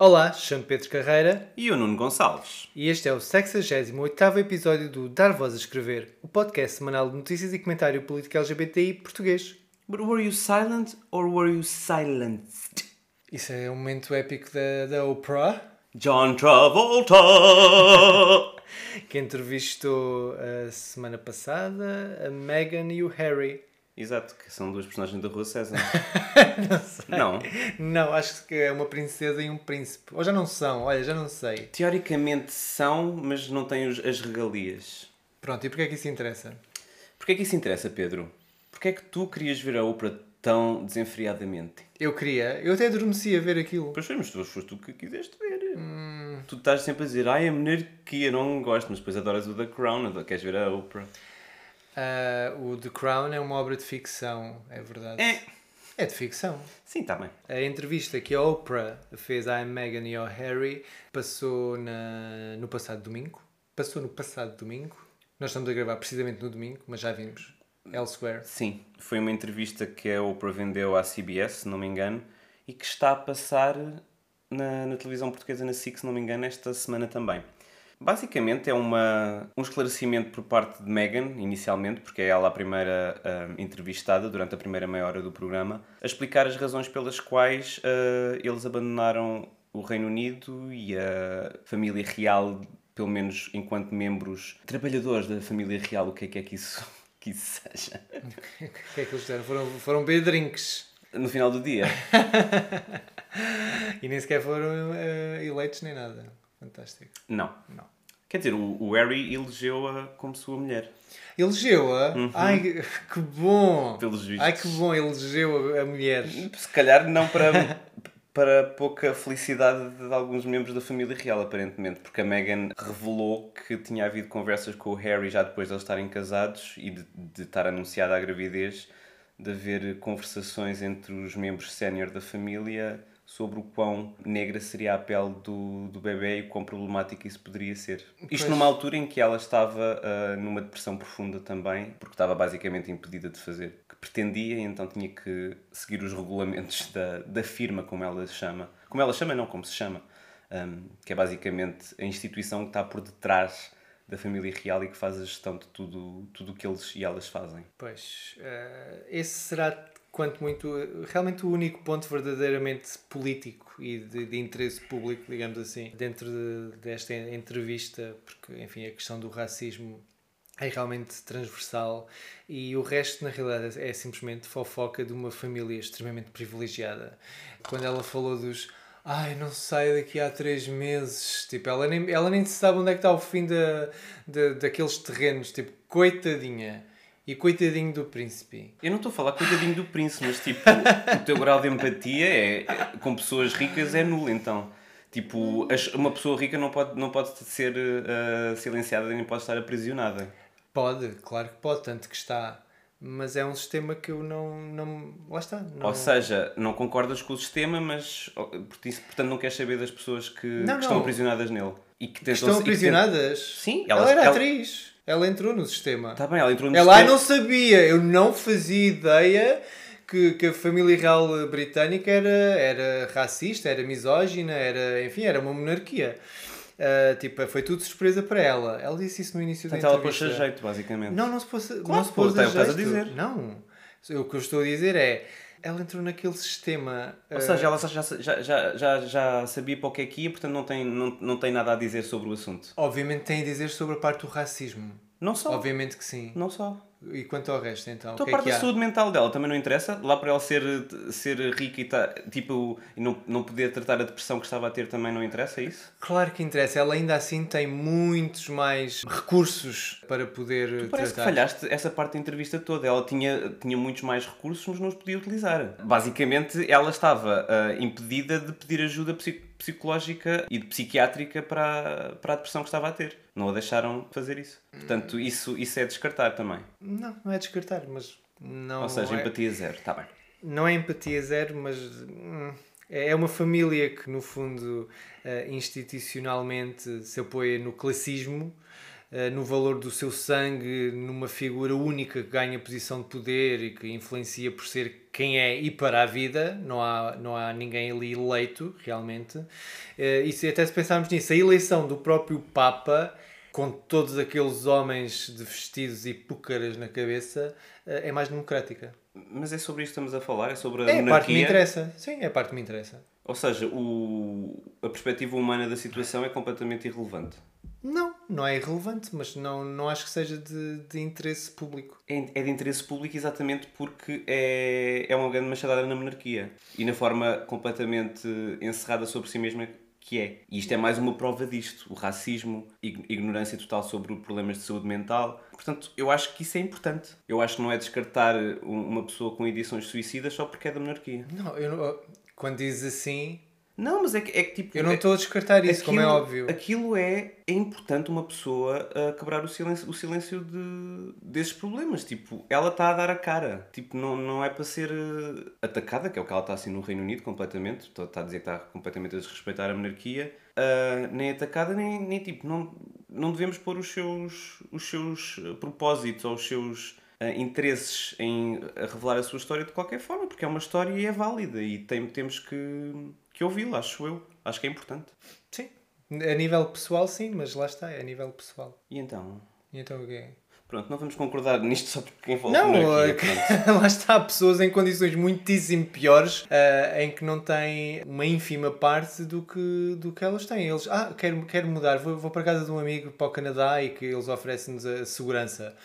Olá, chamo Pedro Carreira E o Nuno Gonçalves. e este é o 68 episódio do Dar Voz a Escrever, o podcast semanal de notícias e comentário político LGBTI português. But were you silent or were you silenced? Isso é um momento épico da, da Oprah, John Travolta! que entrevistou a semana passada a Meghan e o Harry. Exato, que são duas personagens da Rua César. Não sei. Não. Não, acho que é uma princesa e um príncipe. Ou já não são, olha, já não sei. Teoricamente são, mas não têm os- as regalias. Pronto, e porquê é que isso interessa? Porquê é que isso interessa, Pedro? Porquê é que tu querias ver a Oprah tão desenfreadamente? Eu queria, eu até adormeci a ver aquilo. Pois foi, mas tu foste tu que quiseste ver. Tu estás sempre a dizer, ai, a monarquia, não gosto, mas depois adoras o The Crown, queres ver a Oprah. Ah, o The Crown é uma obra de ficção, é verdade. É. É de ficção. Sim, está bem. A entrevista que a Oprah fez à Meghan e ao Harry passou na, no passado domingo. Passou no passado domingo. Nós estamos a gravar precisamente no domingo, mas já vimos elsewhere. Sim, foi uma entrevista que a Oprah vendeu à CBS, se não me engano, e que está a passar na, na televisão portuguesa, na SIC, se não me engano, esta semana também. Basicamente é uma, um esclarecimento por parte de Meghan, inicialmente, porque é ela a primeira ah, entrevistada durante a primeira meia hora do programa, a explicar as razões pelas quais ah, eles abandonaram o Reino Unido e a família real, pelo menos enquanto membros trabalhadores da família real, o que é que é que isso, que isso seja. O que é que eles fizeram? Foram, foram beber drinks. No final do dia. E nem sequer foram eh, eleitos nem nada. Fantástico. Não. Não. Quer dizer, o, o Harry elegeu-a como sua mulher. Elegeu-a? Ai, que bom! Pelos vistos. Ai, que bom, elegeu a, a mulher. Se calhar não para, para pouca felicidade de alguns membros da família real, aparentemente, porque a Meghan revelou que tinha havido conversas com o Harry já depois de eles estarem casados e de, de estar anunciada a gravidez, de haver conversações entre os membros sénior da família sobre o quão negra seria a pele do, do bebê e quão problemático isso poderia ser. Isto Pois. numa altura em que ela estava ah, numa depressão profunda também, porque estava basicamente impedida de fazer o que pretendia e então tinha que seguir os regulamentos da, da firma, como ela se chama. Como ela chama, não, como se chama. Ahm, que é basicamente a instituição que está por detrás da família real e que faz a gestão de tudo tudo o que eles e elas fazem. Pois, eh, esse será, quanto muito, realmente o único ponto verdadeiramente político e de, de interesse público, digamos assim, dentro de- desta entrevista, porque, enfim, a questão do racismo é realmente transversal e o resto, na realidade, é simplesmente fofoca de uma família extremamente privilegiada. Quando ela falou dos. Ai, não saio daqui há três meses. Tipo, ela nem, ela nem sabe onde é que está o fim da, da, daqueles terrenos. Tipo, coitadinha. E coitadinho do príncipe. Eu não estou a falar coitadinho do príncipe, mas tipo, o teu grau de empatia é, é- com pessoas ricas é nulo, então. Tipo, as- uma pessoa rica não pode, não pode ser eh, silenciada nem pode estar aprisionada. Pode, claro que pode, tanto que está. Mas é um sistema que eu não. não lá está. Não... Ou seja, não concordas com o sistema, mas portanto não queres saber das pessoas que, Não, que estão aprisionadas nele. E que, tentam- estão e que aprisionadas. Sim, ela, elas- era ela- atriz. Ela entrou no sistema. Está bem, ela entrou no Ela sistema. não sabia, eu não fazia ideia que, que a família real britânica era, era racista, era misógina, era, enfim, era uma monarquia. Ah, tipo, foi tudo surpresa para ela. Ela disse isso no início Portanto, da ela entrevista. pôs a jeito, basicamente. Não, não se pôs, Claro não se pôs pôs, é o que estás a jeito. dizer. Não. O que eu estou a dizer é, ela entrou naquele sistema... Ou seja, ela já, já, já, já, já sabia para o que é que ia, portanto não tem, não, não tem nada a dizer sobre o assunto. Obviamente tem a dizer sobre a parte do racismo. Não só. Obviamente que sim. Não só. E quanto ao resto, então? Então a que é parte que da saúde mental dela também não interessa. Lá para ela ser, ser rica e, tá, tipo, não, não poder tratar a depressão que estava a ter também não interessa, é isso? Claro que interessa. Ela ainda assim tem muitos mais recursos para poder Parece que tratar. falhaste essa parte da entrevista toda. Ela tinha, tinha muitos mais recursos, mas não os podia utilizar. Basicamente, ela estava ah, impedida de pedir ajuda psi- psicológica e de psiquiátrica para, a- para a depressão que estava a ter. Não a deixaram fazer isso. Portanto, isso, isso é descartar também. Não, não é descartar, mas não. Ou seja, é, empatia zero. Está bem. Não é empatia zero, mas hum, é uma família que, no fundo, eh, institucionalmente se apoia no classismo, no valor do seu sangue, numa figura única que ganha posição de poder e que influencia por ser quem é e para a vida. Não há, não há ninguém ali eleito, realmente. Eh, E se até se pensarmos nisso, a eleição do próprio Papa com todos aqueles homens de vestidos e púcaras na cabeça, eh, é mais democrática. Mas é sobre isto que estamos a falar? É sobre a É a parte que me monarquia? interessa. Sim, é a parte que me interessa. Ou seja, o, a perspectiva humana da situação é completamente irrelevante. Não, não é irrelevante, mas não, não acho que seja de, de interesse público. É é de interesse público exatamente porque é, é uma grande machadada na monarquia e na forma completamente encerrada sobre si mesma que é. E isto é mais uma prova disto: o racismo, ig- ignorância total sobre problemas de saúde mental. Portanto, eu acho que isso é importante. Eu acho que não é descartar um- uma pessoa com edições suicidas só porque é da monarquia. Não, eu não, quando dizes assim, Não, mas é que, é que tipo. eu não é- estou a descartar isso, como é Aquilo- óbvio. Aquilo é, é importante uma pessoa a quebrar o silêncio, o silêncio de, desses problemas. Tipo, ela está a dar a cara. Tipo, não, não é para ser eh, atacada, que é o que ela está assim no Reino Unido completamente. Está a dizer que está completamente a desrespeitar a monarquia. Ah, nem atacada, nem, nem tipo, não, não devemos pôr os seus, os seus propósitos ou os seus ah, interesses em revelar a sua história de qualquer forma, porque é uma história e é válida e tem, temos que, que ouvi-la, acho eu. Acho que é importante. Sim. A nível pessoal, sim, mas lá está, é a nível pessoal. E então? E então o quê? Pronto, não vamos concordar nisto só porque quem falou Não, é pronto. lá está, há pessoas em condições muitíssimo piores ah, em que não têm uma ínfima parte do que, do que elas têm. Eles, ah, quero, quero mudar, vou, vou para a casa de um amigo para o Canadá e que eles oferecem-nos a segurança.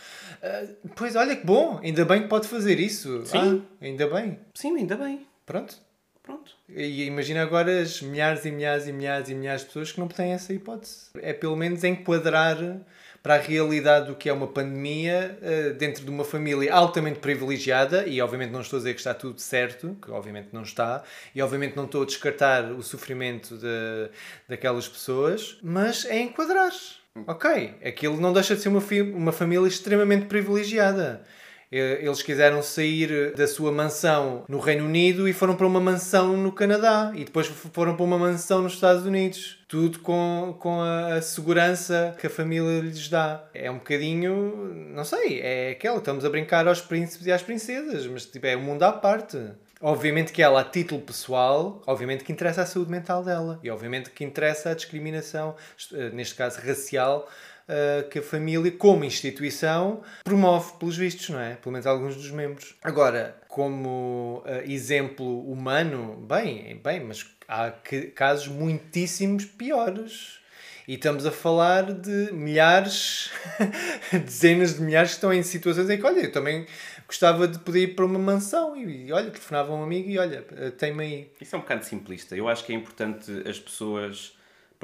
Ah, pois, olha que bom, ainda bem que pode fazer isso. Sim. Ah, ainda bem. Sim, ainda bem. Pronto. Pronto. E imagina agora as milhares e milhares e milhares e milhares de pessoas que não têm essa hipótese. É pelo menos enquadrar para a realidade do que é uma pandemia eh, dentro de uma família altamente privilegiada e obviamente não estou a dizer que está tudo certo, que obviamente não está, e obviamente não estou a descartar o sofrimento de, daquelas pessoas, mas é enquadrar. Ok, aquilo não deixa de ser uma, uma família extremamente privilegiada. Eh, Eles quiseram sair da sua mansão no Reino Unido e foram para uma mansão no Canadá e depois foram para uma mansão nos Estados Unidos. Tudo com, com a, a segurança que a família lhes dá. É um bocadinho, não sei, é aquela, estamos a brincar aos príncipes e às princesas, mas tipo, é um mundo à parte. Obviamente que ela, a título pessoal, obviamente que interessa a saúde mental dela e obviamente que interessa a discriminação, eh, neste caso racial, uh, que a família, como instituição, promove, pelos vistos, não é? Pelo menos alguns dos membros. Agora, como uh, exemplo humano, bem, bem, mas há que- casos muitíssimos piores. E estamos a falar de milhares, dezenas de milhares que estão em situações em que, olha, eu também gostava de poder ir para uma mansão e, olha, telefonava um amigo e, olha, uh, tem-me aí. Isso é um bocado simplista. Eu acho que é importante as pessoas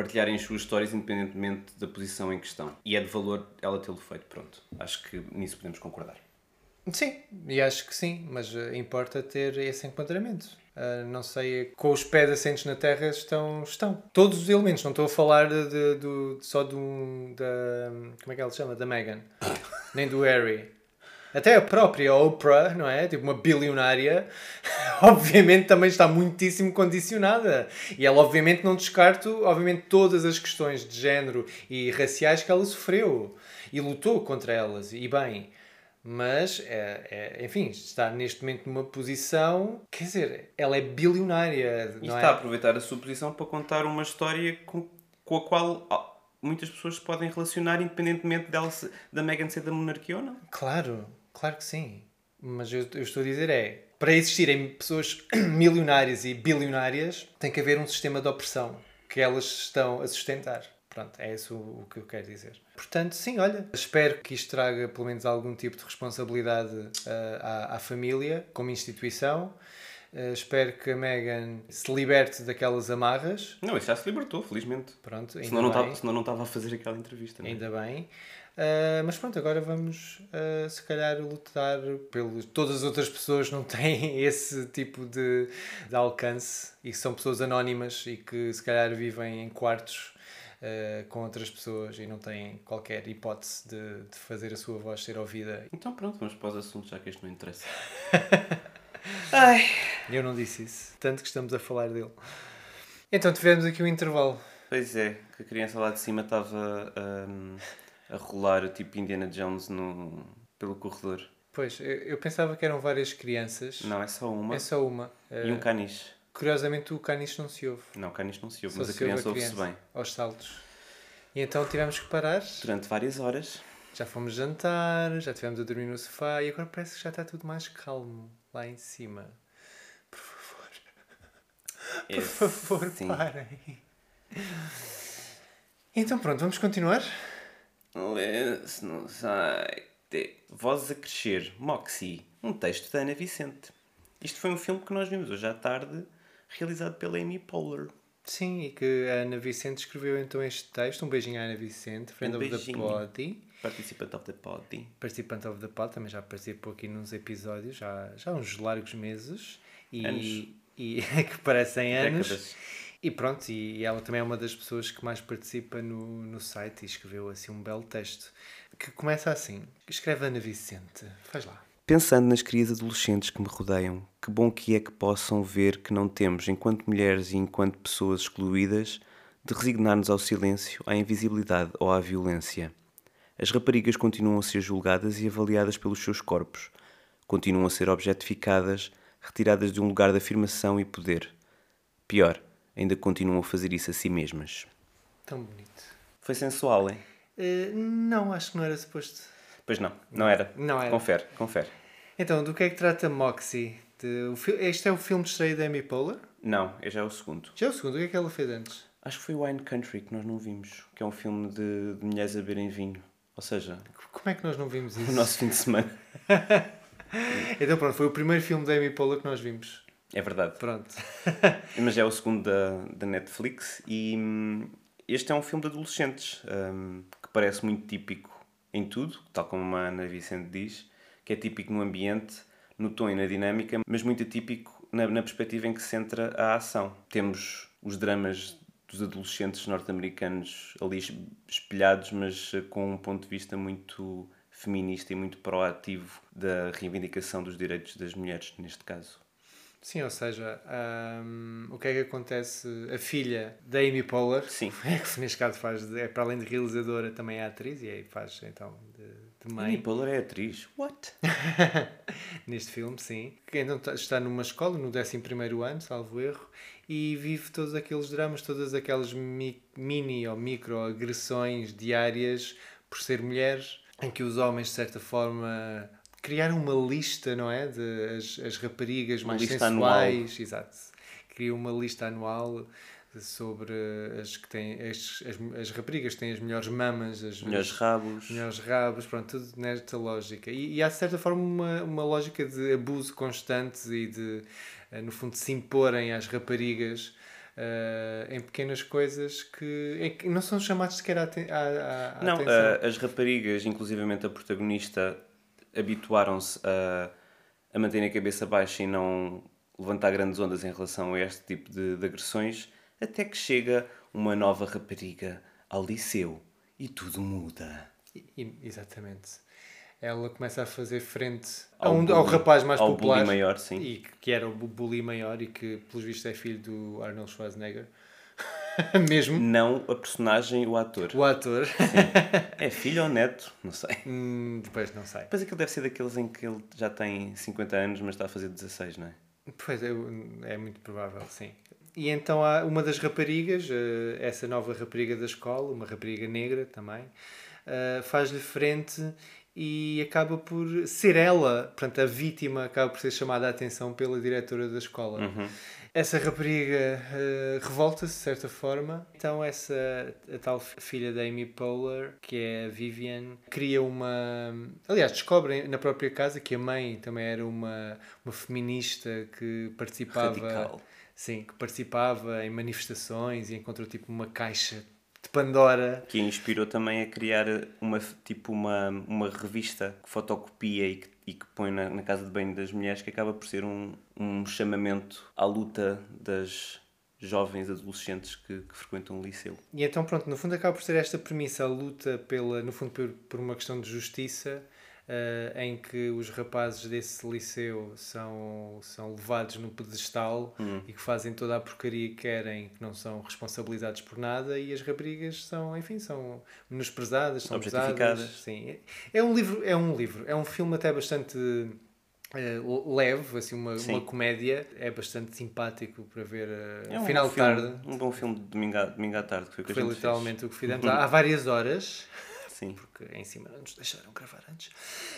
partilharem as suas histórias independentemente da posição em questão. E é de valor ela tê-lo feito. Pronto. Acho que nisso podemos concordar. Sim, e acho que sim, mas eh, importa ter esse enquadramento. Ah, não sei, com os pés assentos na terra estão, estão. Todos os elementos, não estou a falar de, de- do, só de um, da, como é que ela se chama? Da Meghan, nem do Harry. Até a própria Oprah, não é? Tipo uma bilionária, obviamente também está muitíssimo condicionada. E ela obviamente não descarto, obviamente, todas as questões de género e raciais que ela sofreu. E lutou contra elas, e bem. Mas, é, é, enfim, está neste momento numa posição. Quer dizer, ela é bilionária. E não está a é? aproveitar a sua posição para contar uma história com, com a qual muitas pessoas se podem relacionar independentemente dela se- da Meghan ser da monarquia ou não. Claro, claro que sim. Mas eu, eu estou a dizer é. Para existirem pessoas milionárias e bilionárias, tem que haver um sistema de opressão que elas estão a sustentar. Pronto, é isso o, que eu quero dizer. Portanto, sim, olha, espero que isto traga pelo menos algum tipo de responsabilidade ah, à, à família como instituição. Uh, espero que a Megan se liberte daquelas amarras. Não, isso já se libertou, felizmente. Pronto, ainda Senão não, bem. estava, senão não estava a fazer aquela entrevista. Não é? Ainda bem. Uh, mas pronto, agora vamos uh, se calhar lutar pelos. Todas as outras pessoas não têm esse tipo de, de alcance e são pessoas anónimas e que se calhar vivem em quartos uh, com outras pessoas e não têm qualquer hipótese de, de fazer a sua voz ser ouvida. Então pronto, vamos para os assuntos, já que isto não interessa. Eu não disse isso, tanto que estamos a falar dele. Então tivemos aqui um intervalo. Pois é, que a criança lá de cima estava hum, a rolar tipo Indiana Jones no, pelo corredor. Pois, eu, eu pensava que eram várias crianças. Não, é só uma. É só uma. E um Uh, caniche. Curiosamente o caniche não se ouve. Não, o caniche não se ouve, Só mas a se ouve criança ouve-se bem. Aos saltos. E então tivemos que parar. Durante várias horas. Já fomos jantar, já estivemos a dormir no sofá e agora parece que já está tudo mais calmo lá em cima. Por favor, por favor, Sim. parem. Então pronto, vamos continuar? Let's no site. Vozes a crescer. Moxie. Um texto da Ana Vicente. Isto foi um filme que nós vimos hoje à tarde, realizado pela Amy Poehler. Sim, e que a Ana Vicente escreveu então este texto. Um beijinho à Ana Vicente, friend Um of the body. Participant of the Pod. Participante of the pod, também já participou aqui nos episódios, já, já há uns largos meses. E, Anos. e que parecem anos. Décadas. E pronto, e ela também é uma das pessoas que mais participa no, no site e escreveu assim um belo texto que começa assim: Escreve Ana Vicente, faz lá. Pensando nas crias adolescentes que me rodeiam, que bom que é que possam ver que não temos, enquanto mulheres e enquanto pessoas excluídas, de resignar-nos ao silêncio, à invisibilidade ou à violência. As raparigas continuam a ser julgadas e avaliadas pelos seus corpos, continuam a ser objetificadas, retiradas de um lugar de afirmação e poder. Pior, ainda continuam a fazer isso a si mesmas. Tão bonito. Foi sensual, hein? Eh, não, acho que não era suposto. Pois não, não era. Não era. Confere, confere. Então, do que é que trata Moxie? De- este é o filme de estreia da Amy Poehler? Não, este já é o segundo. Já é o segundo, o que é que ela fez antes? Acho que foi Wine Country que nós não vimos, que é um filme de, de mulheres a beberem vinho. Ou seja, Como é que nós não vimos isso? o nosso fim de semana. Então pronto, foi o primeiro filme da Amy Poehler que nós vimos. É verdade. Pronto. Mas é o segundo da, da Netflix e hum, este é um filme de adolescentes hum, que parece muito típico em tudo, tal como a Ana Vicente diz, que é típico no ambiente, no tom e na dinâmica, mas muito atípico na, na perspectiva em que se centra a ação. Temos os dramas dos adolescentes norte-americanos ali es- espelhados, mas eh, com um ponto de vista muito feminista e muito proativo da reivindicação dos direitos das mulheres, neste caso. Sim, ou seja, hum, o que é que acontece? A filha da Amy Poehler, Sim. que neste caso faz, é para além de realizadora, também é atriz e aí faz então de, de Amy mãe Poehler é atriz. What? neste filme, sim. Que então tá- está numa escola, no 11 ano, salvo erro, e vive todos aqueles dramas, todas aquelas mi- mini ou micro agressões diárias por ser mulher, em que os homens, de certa forma, criaram uma lista, não é? De as, as raparigas Uma mais sensuais. Exato. Criam uma lista anual sobre as que têm as, as, as raparigas que têm as melhores mamas, as Melhores rabos. melhores rabos, pronto, tudo nesta lógica. E, e há de certa forma uma, uma lógica de abuso constante e de, eh, no fundo, se imporem às raparigas eh, em pequenas coisas que, que não são chamados sequer à, à, à Não, atenção. ah, as raparigas, inclusivamente a protagonista, habituaram-se a, a manter a cabeça baixa e não levantar grandes ondas em relação a este tipo de, de agressões, até que chega uma nova rapariga ao liceu e tudo muda. Exatamente. Ela começa a fazer frente Ao um, ao bully- rapaz mais ao popular. maior, sim. E que, que era o bu- bully maior e que, pelos vistos, é filho do Arnold Schwarzenegger. Mesmo. Não a personagem, o ator. O ator. É filho ou neto? Não sei. Hum, depois não sei. Depois aquilo deve ser daqueles em que ele já tem 50 anos, mas está a fazer 16, não é? Pois é, é muito provável, sim. E então há uma das raparigas, eh, essa nova rapariga da escola, uma rapariga negra também, eh, faz-lhe frente e acaba por ser ela, portanto, a vítima acaba por ser chamada a atenção pela diretora da escola. A essa rapariga eh, revolta-se de certa forma. Então essa a tal filha da Amy Poehler, que é a Vivian, cria uma... Aliás, descobrem na própria casa que a mãe também era uma, uma feminista que participava... Radical. Sim, que participava em manifestações e encontrou tipo uma caixa de Pandora. Que a inspirou também a criar uma, tipo uma, uma revista que fotocopia e que, e que põe na, na casa de banho das mulheres, que acaba por ser um, um chamamento à luta das jovens adolescentes que, que frequentam o liceu. E então, pronto, no fundo acaba por ser esta premissa, a luta pela, no fundo, por, por uma questão de justiça, eh, em que os rapazes desse liceu são, são levados no pedestal e que fazem toda a porcaria que querem, que não são responsabilizados por nada, e as raparigas são, enfim, são menosprezadas, são pesadas. Sim. É um livro, é um livro, é um filme até bastante eh, leve, assim, uma, Sim. uma comédia, é bastante simpático para ver eh, É um final de filme, tarde. Um bom filme de domingo à, domingo à tarde, que foi o que Foi literalmente o que fizemos há várias horas, fez. Sim. porque em cima não nos deixaram gravar antes.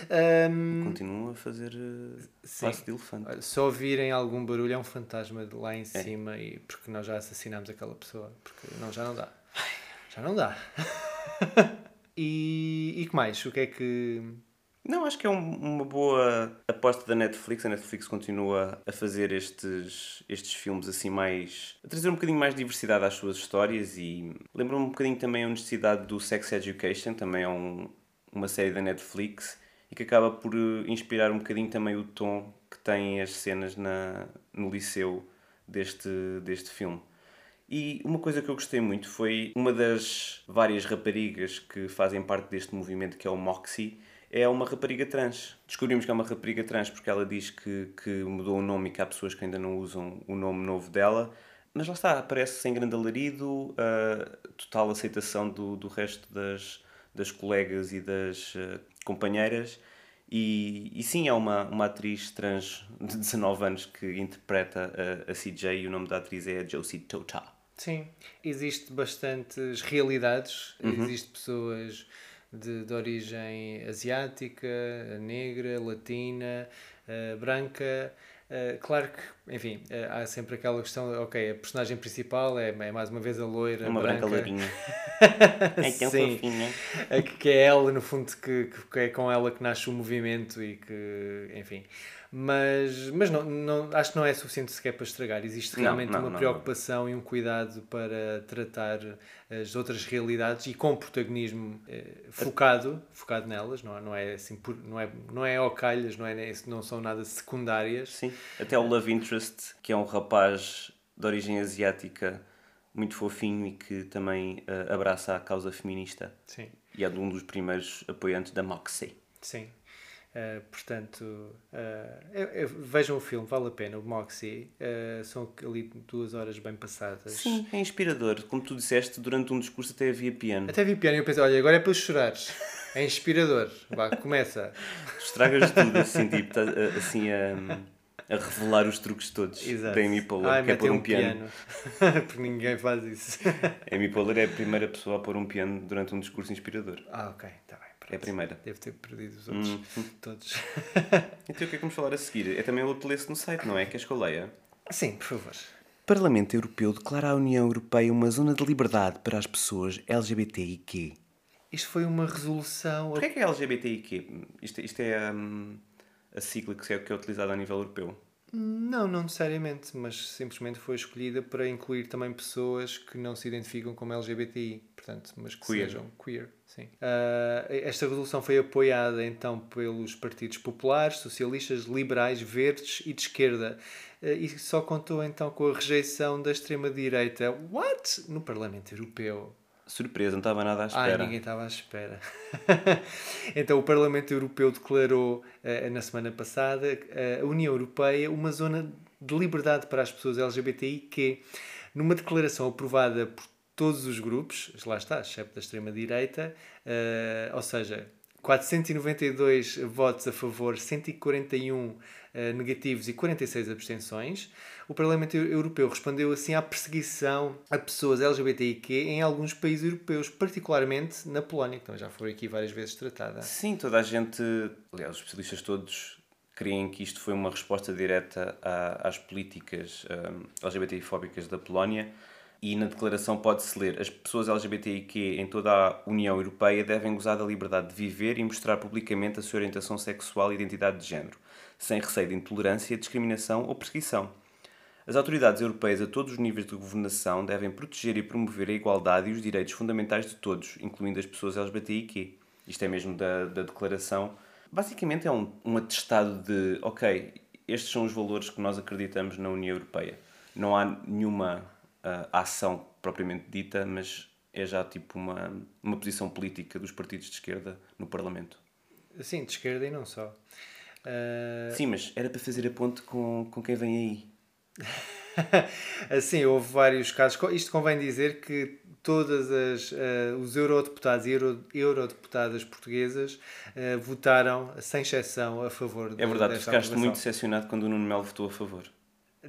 Ahm, Continua a fazer passo de elefante. olha, se ouvirem algum barulho, é um fantasma de lá em cima, e porque nós já assassinámos aquela pessoa, porque não, já não dá. Já não dá. e, e que mais? O que é que. Não, acho que é um- uma boa aposta da Netflix. A Netflix continua a fazer estes, estes filmes assim mais. a trazer um bocadinho mais diversidade às suas histórias e lembra-me um bocadinho também a necessidade do Sex Education, também é um, uma série da Netflix e que acaba por eh, inspirar um bocadinho também o tom que têm as cenas na, no liceu deste, deste filme. E uma coisa que eu gostei muito foi uma das várias raparigas que fazem parte deste movimento, que é o Moxie, é uma rapariga trans. Descobrimos que é uma rapariga trans porque ela diz que, que mudou o nome e que há pessoas que ainda não usam o nome novo dela. Mas lá está, aparece sem grande alarido, a total aceitação do, do resto das, das colegas e das eh, companheiras. E, e sim, é uma, uma atriz trans de 19 anos que interpreta a, a CJ e o nome da atriz é a Josie Tota. Sim, existe bastantes realidades, Uhum. existe pessoas de, de origem asiática, negra, latina, eh, branca. Eh, claro que, enfim, eh, há sempre aquela questão, ok, a personagem principal é, é mais uma vez a loira, É uma branca branca, lourinha. é tão Sim. fofinha. É que, é ela, no fundo, que, que- é com ela que nasce o movimento e que, enfim. Mas, mas não, não, acho que não é suficiente sequer para estragar. Existe realmente não, uma não, preocupação e um cuidado para tratar as outras realidades e com protagonismo eh, focado, focado nelas, não é, não é assim, não é, não é ao calhas, não, é, não são nada secundárias. Sim. Até o Love Interest, que é um rapaz de origem asiática muito fofinho e que também eh, abraça a causa feminista. Sim, E é de um dos primeiros apoiantes da Moxie. sim. Eh, portanto, eh, eu- eu- vejam o filme, vale a pena. O Moxie eh, são ali duas horas bem passadas. Sim, é inspirador. Como tu disseste, durante um discurso até havia piano. Até vi piano e eu pensei, olha, agora é para chorares. É inspirador. Vá, começa. Estragas tudo assim, tipo, tá, assim a, a revelar os truques todos Exato. da Amy Poehler, Ai, que é pôr metem um piano. Porque ninguém faz isso. Amy Poehler é a primeira pessoa a pôr um piano durante um discurso inspirador. ah, ok, está bem. É a primeira. Devo ter perdido os outros Hum. todos. Então o que é que vamos falar a seguir? É também o apeliço no site, não é? Queres que eu leia? Sim, por favor. Parlamento Europeu declara a União Europeia uma zona de liberdade para as pessoas LGBTIQ. Isto foi uma resolução. Porquê é que é LGBTIQ? Isto, isto é hum, a sigla que é, que é utilizada a nível europeu. Não, não necessariamente, mas simplesmente foi escolhida para incluir também pessoas que não se identificam como LGBTI, portanto, mas que Queer. sejam queer. Sim. Ah, esta resolução foi apoiada então pelos partidos populares, socialistas, liberais, verdes e de esquerda. Ah, e só contou então com a rejeição da extrema-direita. What? No Parlamento Europeu. Surpresa, não estava nada à Ai, espera. ninguém estava à espera. então, o Parlamento Europeu declarou eh, na semana passada eh, a União Europeia uma zona de liberdade para as pessoas LGBTI que, numa declaração aprovada por todos os grupos, lá está, exceto da extrema-direita, eh, ou seja, 492 votos a favor, 141 eh, negativos e 46 abstenções. O Parlamento Europeu respondeu assim à perseguição a pessoas LGBTIQ em alguns países europeus, particularmente na Polónia, que também já foi aqui várias vezes tratada. Sim, toda a gente, aliás, os especialistas todos creem que isto foi uma resposta direta às políticas um, LGBTI-fóbicas da Polónia. E na declaração pode-se ler: as pessoas LGBTIQ em toda a União Europeia devem gozar da liberdade de viver e mostrar publicamente a sua orientação sexual e identidade de género, sem receio de intolerância, discriminação ou perseguição. As autoridades europeias a todos os níveis de governação devem proteger e promover a igualdade e os direitos fundamentais de todos, incluindo as pessoas LGBTIQ. Isto é mesmo da, da declaração. Basicamente é um, um atestado de, ok, estes são os valores que nós acreditamos na União Europeia. Não há nenhuma ah, ação propriamente dita, mas é já tipo uma, uma posição política dos partidos de esquerda no Parlamento. Sim, de esquerda e não só. Ah, Sim, mas era para fazer a ponte com, com quem vem aí. Assim, houve vários casos. Isto convém dizer que todas as eh, os eurodeputados e euro, eurodeputadas portuguesas eh, votaram sem exceção a favor É verdade, ficaste muito decepcionado quando o Nuno Melo votou a favor.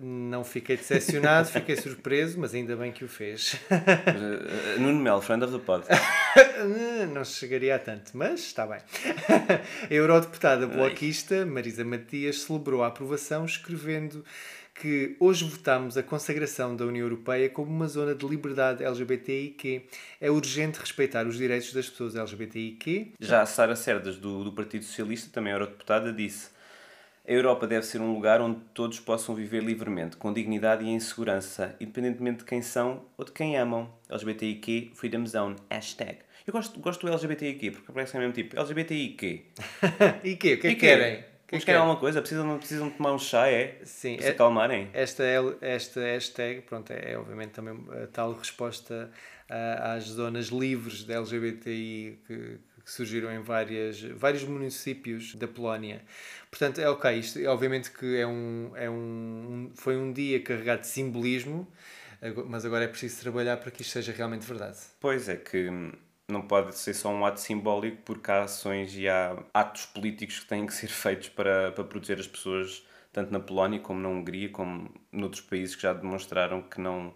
Não fiquei decepcionado, fiquei surpreso, mas ainda bem que o fez. Uh, Nuno Melo, friend of the pod. Não chegaria a tanto, mas está bem. A eurodeputada bloquista Marisa Matias celebrou a aprovação escrevendo que hoje votamos a consagração da União Europeia como uma zona de liberdade LGBTIQ. É urgente respeitar os direitos das pessoas LGBTIQ. Já a Sara Cerdas, do, do Partido Socialista, também eurodeputada, disse a Europa deve ser um lugar onde todos possam viver livremente, com dignidade e em segurança, independentemente de quem são ou de quem amam. LGBTIQ Freedom Zone, hashtag. Eu gosto, gosto do LGBTIQ, porque parece que é mesmo tipo, LGBTIQ. E quê? O que é E que querem? O que Eles querem alguma coisa? Precisam, não precisam tomar um chá, é? Sim, Para se é- acalmarem? Esta, é- esta hashtag pronto, é, é obviamente também a tal resposta ah, às zonas livres da LGBTI que, que surgiram em várias, vários municípios da Polónia. Portanto, é ok, isto é, obviamente que é um, é um, foi um dia carregado de simbolismo, mas agora é preciso trabalhar para que isto seja realmente verdade. Pois é que não pode ser só um ato simbólico porque há ações e há atos políticos que têm que ser feitos para, para proteger as pessoas, tanto na Polónia como na Hungria, como noutros países que já demonstraram que não,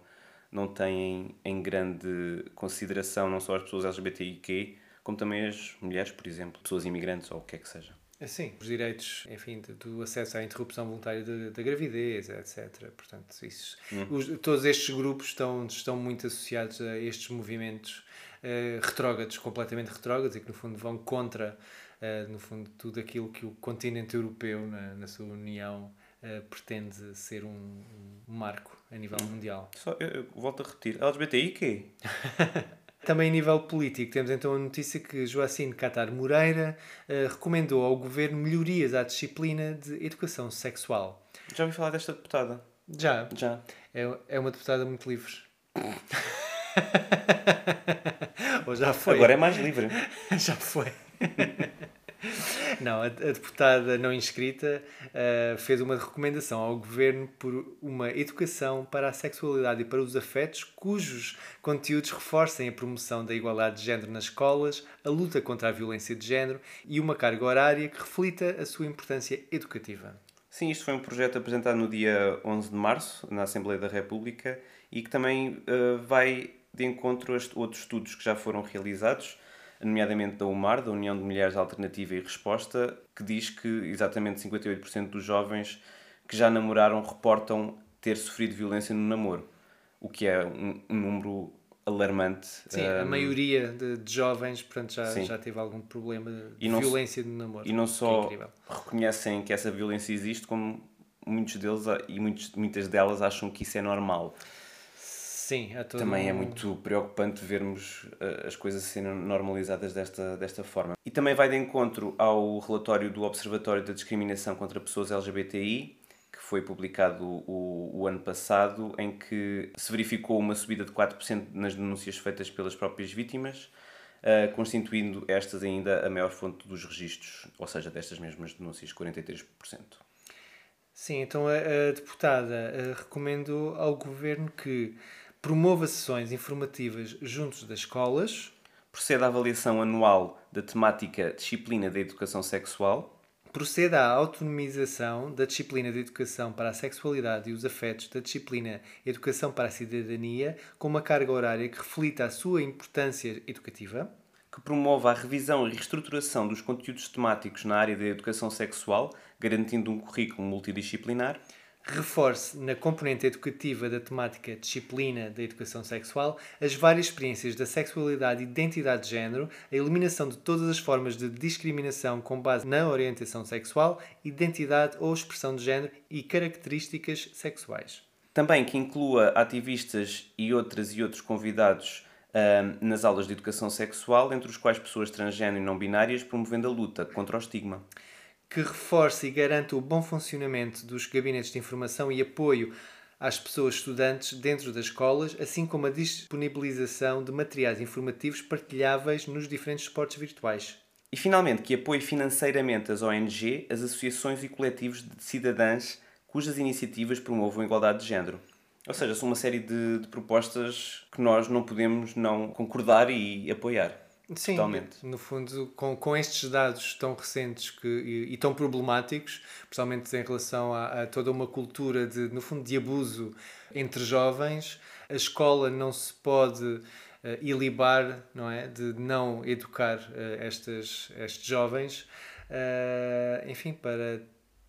não têm em grande consideração não só as pessoas LGBTIQ, como também as mulheres, por exemplo, pessoas imigrantes ou o que é que seja. Sim, os direitos, enfim, do acesso à interrupção voluntária da- gravidez, etc. Portanto, isso, os- todos estes grupos estão, estão muito associados a estes movimentos eh, retrógrados, completamente retrógrados, e que no fundo vão contra, eh, no fundo, tudo aquilo que o continente europeu, na, na sua união, eh, pretende ser um, um marco a nível mundial. Só, eu, eu volto a repetir, LGBTIQ? Também a nível político, temos então a notícia que Joacine Catar Moreira eh, recomendou ao governo melhorias à disciplina de educação sexual. Já ouvi falar desta deputada? Já, Já. é, é uma deputada muito livre. Ou já foi? Agora é mais livre. já foi. Não, a, deputada não inscrita eh, fez uma recomendação ao governo por uma educação para a sexualidade e para os afetos cujos conteúdos reforcem a promoção da igualdade de género nas escolas, a luta contra a violência de género e uma carga horária que reflita a sua importância educativa. Sim, isto foi um projeto apresentado no dia 11 de março, na Assembleia da República, e que também eh, vai de encontro a outros estudos que já foram realizados, nomeadamente da UMAR, da União de Mulheres Alternativa e Resposta, que diz que exatamente 58% dos jovens que já namoraram reportam ter sofrido violência no namoro, o que é um, um número alarmante. Sim, a Um, maioria de, de jovens portanto, já, sim. já teve algum problema de não violência no namoro. E não é só incrível. reconhecem que essa violência existe, como muitos deles a- e muitos, muitas delas acham que isso é normal. Sim, há todo Também é muito preocupante vermos uh, as coisas sendo normalizadas desta, desta forma. E também vai de encontro ao relatório do Observatório da Discriminação contra Pessoas LGBTI, que foi publicado o, o ano passado, em que se verificou uma subida de 4% nas denúncias feitas pelas próprias vítimas, uh, constituindo estas ainda a maior fonte dos registros, ou seja, destas mesmas denúncias, 43%. Sim, então a, a deputada eh, recomendou ao governo que promova sessões informativas juntos das escolas, Procede à avaliação anual da temática Disciplina da Educação Sexual, proceda à autonomização da disciplina de educação para a sexualidade e os afetos da disciplina Educação para a Cidadania, com uma carga horária que reflita a sua importância educativa. que promove a revisão e reestruturação dos conteúdos temáticos na área da educação sexual, garantindo um currículo multidisciplinar. Reforce na componente educativa da temática disciplina da educação sexual as várias experiências da sexualidade e identidade de género, a eliminação de todas as formas de discriminação com base na orientação sexual, identidade ou expressão de género e características sexuais. Também que inclua ativistas e outras e outros convidados nas aulas de educação sexual, entre os quais pessoas transgênero e não binárias, promovendo a luta contra o estigma. Que reforce e garanta o bom funcionamento dos gabinetes de informação e apoio às pessoas estudantes dentro das escolas, assim como a disponibilização de materiais informativos partilháveis nos diferentes suportes virtuais. E finalmente que apoie financeiramente as ONG, as associações e coletivos de cidadãs cujas iniciativas promovam a igualdade de género. Ou seja, são uma série de, de propostas que nós não podemos não concordar e apoiar. Sim, Totalmente. no fundo, com, com estes dados tão recentes que, e, e tão problemáticos, principalmente em relação a, a toda uma cultura de, no fundo, de abuso entre jovens, a escola não se pode eh, ilibar, não é, de não educar eh, estas, estes jovens, eh, enfim, para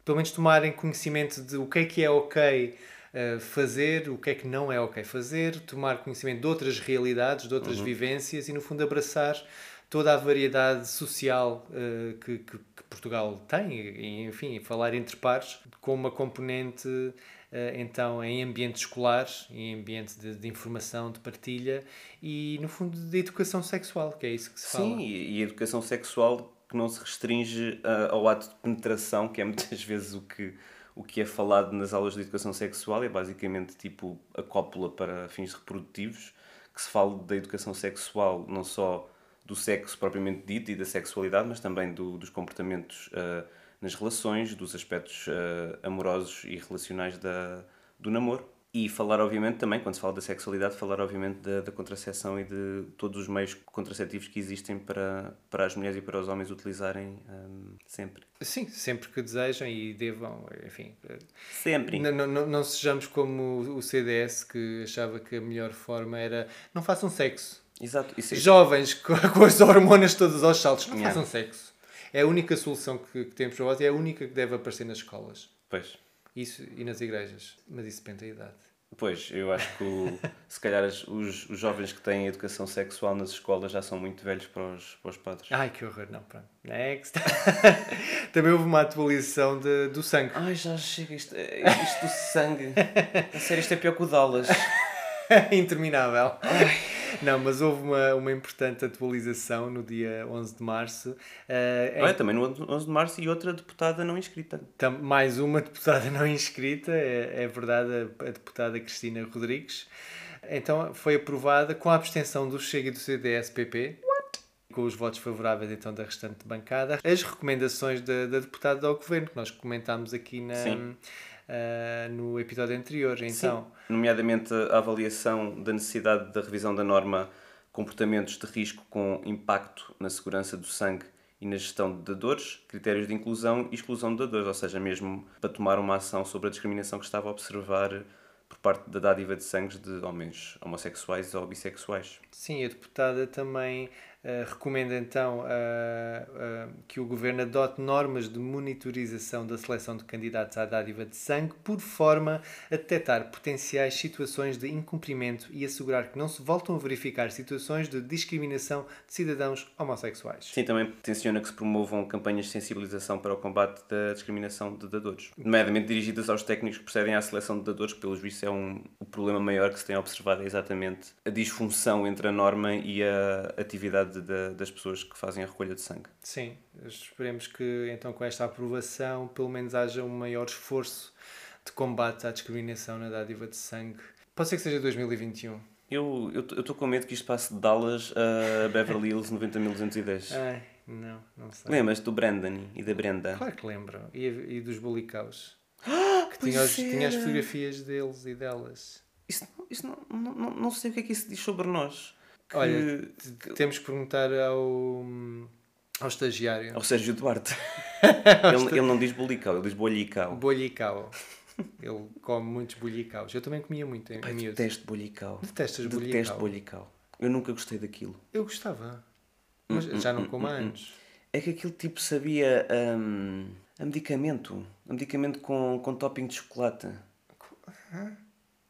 pelo menos tomarem conhecimento de o que é que é ok uh, fazer, o que é que não é ok fazer, tomar conhecimento de outras realidades, de outras vivências e, no fundo, abraçar toda a variedade social uh, que, que- que Portugal tem, e, enfim, falar entre pares, com uma componente, uh, então, em ambiente escolar, em ambiente de, de informação, de partilha e, no fundo, de educação sexual, que é isso que se fala. Sim, e, e educação sexual que não se restringe ah, ao ato de penetração, que é muitas vezes o que, o que é falado nas aulas de educação sexual, é basicamente tipo a cópula para fins reprodutivos, que se fala da educação sexual não só do sexo propriamente dito e da sexualidade, mas também do- dos comportamentos ah, nas relações, dos aspectos ah, amorosos e relacionais da, do namoro. E falar, obviamente, também, quando se fala da sexualidade, falar, obviamente, da, da contracepção e de todos os meios contraceptivos que existem para, para as mulheres e para os homens utilizarem hum, sempre. Sim, sempre que desejam e devam, enfim. Sempre! Não, não, não, não sejamos como o CDS que achava que a melhor forma era não façam sexo. Exato. Isso é- Jovens com, com as hormonas todas aos saltos, não Yeah. façam sexo. É a única solução que, que temos para vós e é a única que deve aparecer nas escolas. Pois. Isso e nas igrejas. Mas isso depende da idade. Pois, eu acho que o- se calhar os, os jovens que têm educação sexual nas escolas já são muito velhos para os, para os padres. Ai, que horror. Não, pronto. Next. Também houve uma atualização de, do sangue. Ai, já chega isto, isto do sangue. A sério, isto é pior que o Dallas. Interminável. Não, mas houve uma, uma importante atualização no dia 11 de março. eh, em Olha, também no 11 de março e outra deputada não inscrita. Tam- mais uma deputada não inscrita, é, é verdade, a, a deputada Cristina Rodrigues. Então foi aprovada com a abstenção do Chega e do CDS-PP. Com os votos favoráveis então da restante bancada. As recomendações da, da deputada ao governo, que nós comentámos aqui na, Sim. Ah, no episódio anterior. Então, nomeadamente a avaliação da necessidade da revisão da norma comportamentos de risco com impacto na segurança do sangue e na gestão de dadores, critérios de inclusão e exclusão de dadores, ou seja, mesmo para tomar uma ação sobre a discriminação que estava a observar por parte da dádiva de sangues de homens homossexuais ou bissexuais. Sim, a deputada também recomenda então ah, ah, que o governo adote normas de monitorização da seleção de candidatos à dádiva de sangue por forma a detectar potenciais situações de incumprimento e assegurar que não se voltam a verificar situações de discriminação de cidadãos homossexuais. Sim, também tenciona que se promovam campanhas de sensibilização para o combate da discriminação de dadores, nomeadamente dirigidas aos técnicos que procedem à seleção de dadores, que pelos vistos é um, o problema maior que se tem observado é exatamente a disfunção entre a norma e a atividade da- das pessoas que fazem a recolha de sangue. Sim, esperemos que então com esta aprovação pelo menos haja um maior esforço de combate à discriminação na dádiva de sangue. Pode ser que seja 2021. Eu estou com medo que isto passe de Dallas a Beverly Hills 90.210. Ai, não, não sei. Lembras do Brandon e da Brenda? Claro que lembro. E, e dos bulicaus. que pois tinha, os- tinha as fotografias deles e delas. Isso, isso não, não, não, não sei o que é que isso diz sobre nós. Que- Olha, temos que perguntar ao, ao estagiário. Ao Sérgio Duarte. ele, ele não diz bulicau, ele diz bolhicau. Bolhicau. Ele come muitos bolhicaus. Eu também comia muito em Pai, miúdo. detesto bolhicau. Detestas Detesto bolhicau? bolhicau. Eu nunca gostei daquilo. Eu gostava. Mas já não como há anos. É que aquilo tipo sabia hum, a medicamento. A medicamento com, com topping de chocolate.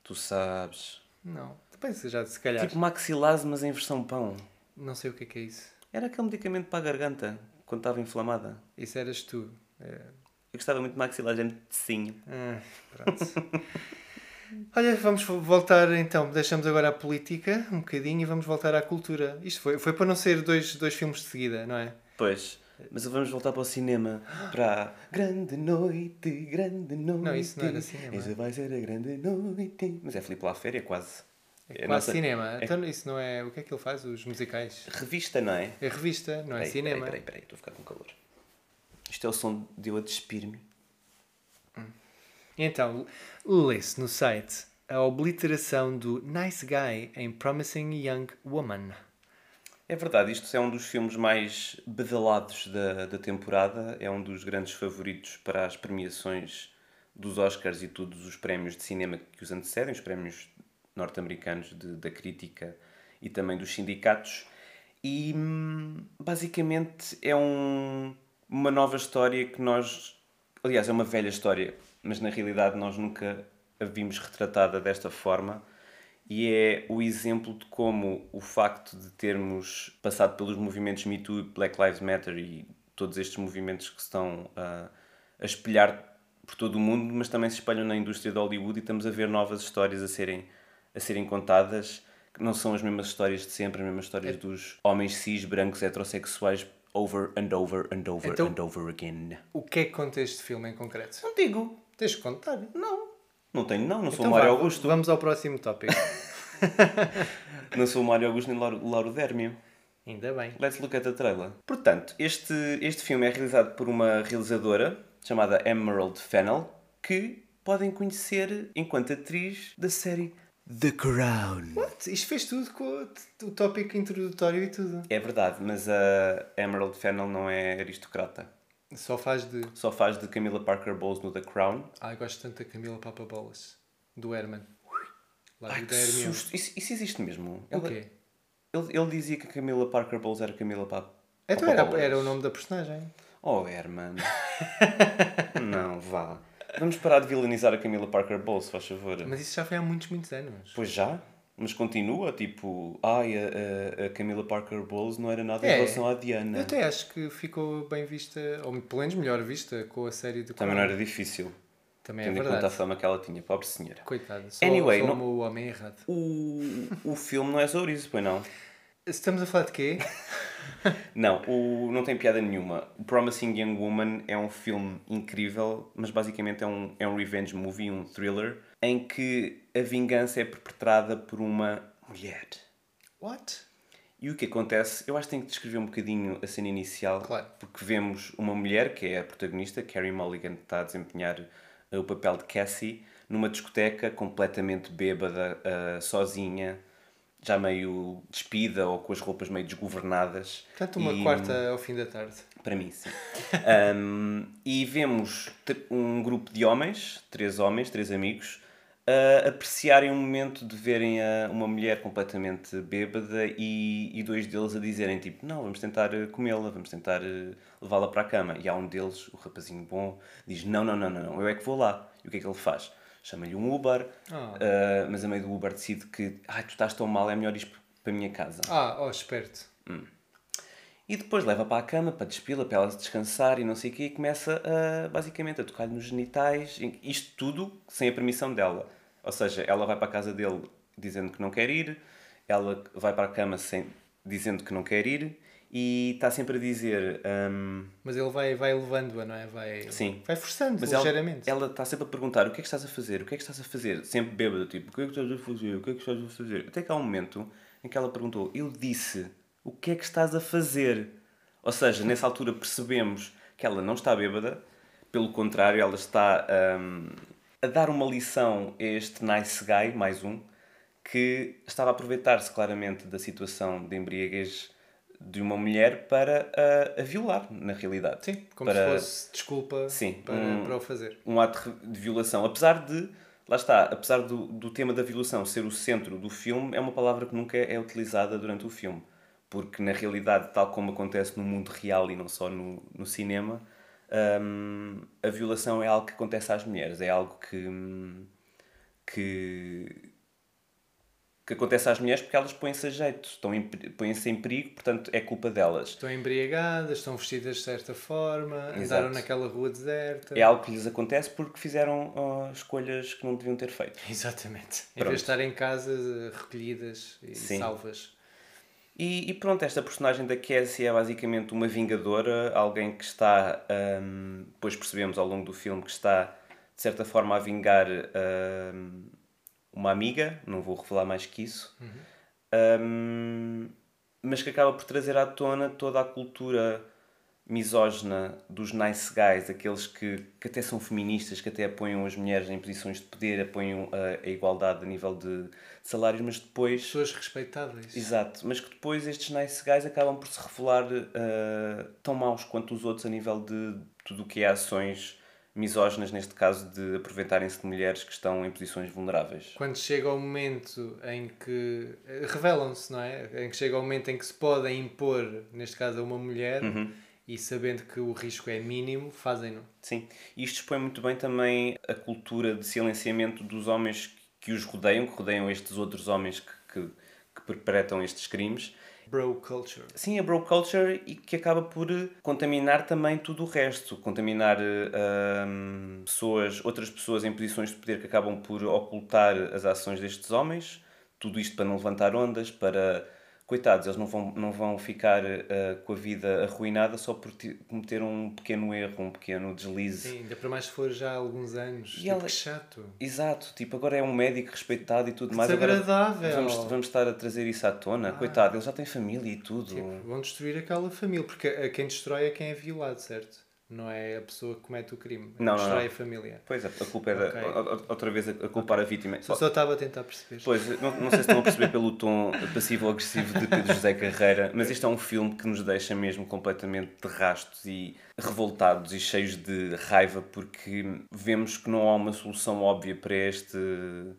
Tu sabes. Não. Depois já se calhar. Tipo maxilase, mas em versão pão. Não sei o que é que é isso. Era aquele medicamento para a garganta, quando estava inflamada. Isso eras tu. É. Eu gostava muito de maxilase, é muito tecinho. Ah, pronto. Olha, vamos voltar então. Deixamos agora a política um bocadinho e vamos voltar à cultura. Isto foi, foi para não ser dois, dois filmes de seguida, não é? Pois. Mas vamos voltar para o cinema. Para a grande noite, grande noite. Não, isso não era cinema. Essa vai ser a grande noite. Mas é Filipe La Féria, quase. É a quase nossa- cinema. é- Então isso não é. O que é que ele faz? Os musicais? Revista, não é? É revista, não é Peraí, cinema. Peraí, peraí, peraí, estou a ficar com calor. Isto é o som de eu a despir-me. Então, lê-se no site a obliteração do Nice Guy em Promising Young Woman. É verdade, isto é um dos filmes mais badalados da, da temporada, é um dos grandes favoritos para as premiações dos Oscars e todos os prémios de cinema que os antecedem, os prémios norte-americanos da crítica e também dos sindicatos. E hum, basicamente é um- uma nova história que nós. Aliás, é uma velha história, mas na realidade nós nunca a vimos retratada desta forma. E é o exemplo de como o facto de termos passado pelos movimentos Me Too, Black Lives Matter e todos estes movimentos que estão a, a espelhar por todo o mundo, mas também se espelham na indústria de Hollywood e estamos a ver novas histórias a serem, a serem contadas, que não são as mesmas histórias de sempre, as mesmas histórias dos homens cis, brancos, heterossexuais, over and over and over Então- and over again. O que é que conta este filme em concreto? Não digo. Tens de contar. Não. Não tenho, não. Não sou Então o Mário Augusto. Vamos ao próximo tópico. Não sou o Mário Augusto nem Lauro, Lauro Dérmio. Ainda bem. Let's look at the trailer. Portanto, este, este filme é realizado por uma realizadora chamada Emerald Fennell, que podem conhecer enquanto atriz da série The Crown. What? Isto fez tudo com o, tópico introdutório e tudo. É verdade, mas a Emerald Fennell não é aristocrata. Só faz de. Só faz de Camila Parker Bowles no The Crown. Ai, gosto tanto da Camila Papa Bolas. Do Herman. Lá Ai, do que da Hermione. susto. Isso, isso existe mesmo. O Ela- quê? Ele, ele dizia que a Camila Parker Bowles era Camila Papa. Então era, era o nome da personagem. Oh, Herman. não, vá. Vamos parar de vilanizar a Camila Parker Bowles, faz favor. Mas isso já foi há muitos, muitos anos. Pois já, mas continua, tipo, ai, a, a- Camila Parker Bowles não era nada em É. relação à Diana. Eu até acho que ficou bem vista, ou pelo menos melhor vista, com a série do Também não era difícil, Também é tendo em conta a verdade. fama que ela tinha, pobre senhora. Coitada. Só, Anyway, só não- o homem errado. O, o filme não é sobre isso, pois não? Estamos a falar de quê? Não, o, não tem piada nenhuma. Promising Young Woman é um filme incrível, mas basicamente é um, é um revenge movie, um thriller, em que a vingança é perpetrada por uma mulher. What? E o que acontece, eu acho que tenho que descrever um bocadinho a cena inicial, Claro. porque vemos uma mulher, que é a protagonista, Carrie Mulligan, que está a desempenhar eh, o papel de Cassie, numa discoteca completamente bêbada, eh, sozinha, já meio despida ou com as roupas meio desgovernadas. Portanto, uma E- quarta ao fim da tarde. Para mim, sim. Um, e vemos um grupo de homens, três homens, três amigos, a apreciarem um momento de verem a, uma mulher completamente bêbada e, e dois deles a dizerem tipo, não, vamos tentar eh, comê-la, vamos tentar eh, levá-la para a cama. E há um deles, o rapazinho bom, diz, não, não, não, não, não, eu é que vou lá. E o que é que ele faz? Chama-lhe um Uber, Ah. eh, mas a meio do Uber decide que, ai, tu estás tão mal, é melhor ir para a minha casa. Ah, oh, esperto. E depois leva para a cama para despila, para ela descansar e não sei o quê, e começa a, basicamente a tocar-lhe nos genitais. Isto tudo sem a permissão dela. Ou seja, ela vai para a casa dele dizendo que não quer ir, ela vai para a cama sem, dizendo que não quer ir e está sempre a dizer. hum, Mas ele vai, vai levando-a, não é? Vai, Sim. vai forçando, mas ela, ligeiramente. ela está sempre a perguntar o que é que estás a fazer, o que é que estás a fazer, sempre bêbada, tipo, o que é que estás a fazer, o que é que estás a fazer. Até que há um momento em que ela perguntou, eu disse, o que é que estás a fazer? Ou seja, nessa altura percebemos que ela não está bêbada, pelo contrário, ela está hum, a dar uma lição a este nice guy, mais um, que estava a aproveitar-se claramente da situação de embriaguez de uma mulher para a, a violar, na realidade. Sim, como para... se fosse desculpa Sim, para, um- para o fazer. um ato de violação. Apesar de, lá está, apesar do, do tema da violação ser o centro do filme, é uma palavra que nunca é utilizada durante o filme. porque na realidade, tal como acontece no mundo real e não só no, no cinema, hum, a violação é algo que acontece às mulheres, é algo que, hum, que, que acontece às mulheres porque elas põem-se a jeito, em, põem-se em perigo, portanto é culpa delas. Estão embriagadas, estão vestidas de certa forma, Exato. andaram naquela rua deserta. É algo que lhes acontece porque fizeram escolhas que não deviam ter feito. Exatamente. Em Pronto. vez de estar em casa recolhidas e Sim. salvas. E, e pronto, esta personagem da Cassie é basicamente uma vingadora, alguém que está, hum, depois percebemos ao longo do filme, que está de certa forma a vingar hum, uma amiga, não vou revelar mais que isso, hum, mas que acaba por trazer à tona toda a cultura misógina dos nice guys, aqueles que, que até são feministas, que até apoiam as mulheres em posições de poder, apoiam a, a igualdade a nível de, de salários, mas depois Pessoas respeitáveis. Exato, mas que depois estes nice guys acabam por se revelar eh, tão maus quanto os outros a nível de tudo o que é ações misóginas, neste caso de aproveitarem-se de mulheres que estão em posições vulneráveis. Quando chega o momento em que. eh, revelam-se, não é? Em que chega o momento em que se podem impor, neste caso a uma mulher, Uhum. e sabendo que o risco é mínimo, fazem-no. Sim, isto expõe muito bem também a cultura de silenciamento dos homens que os rodeiam, que rodeiam estes outros homens que, que, que perpetram estes crimes. Bro culture. Sim, a bro culture e que acaba por eh, contaminar também tudo o resto. Contaminar eh, ahm, pessoas, outras pessoas em posições de poder que acabam por ocultar as ações destes homens. Tudo isto para não levantar ondas, para... Coitados, eles não vão, não vão ficar eh, com a vida arruinada só por cometer um pequeno erro, um pequeno deslize. Sim, ainda para mais se for já há alguns anos. E Tipo, ela- que chato. Exato, tipo, agora é um médico respeitado e tudo mais. Desagradável. vamos, vamos estar a trazer isso à tona. Coitado, ele já tem família e tudo. Tipo, vão destruir aquela família, porque a quem destrói é quem é violado, certo? Não é a pessoa que comete o crime. Não, não, destrói não. a família. Pois é, a culpa é da- Ok. o- o- outra vez a, a culpar a vítima. Só, só estava a tentar perceber. Pois, não, não sei se estão a perceber pelo tom passivo-agressivo de Pedro José Carreira, mas este é um filme que nos deixa mesmo completamente de rastos e revoltados e cheios de raiva porque vemos que não há uma solução óbvia para este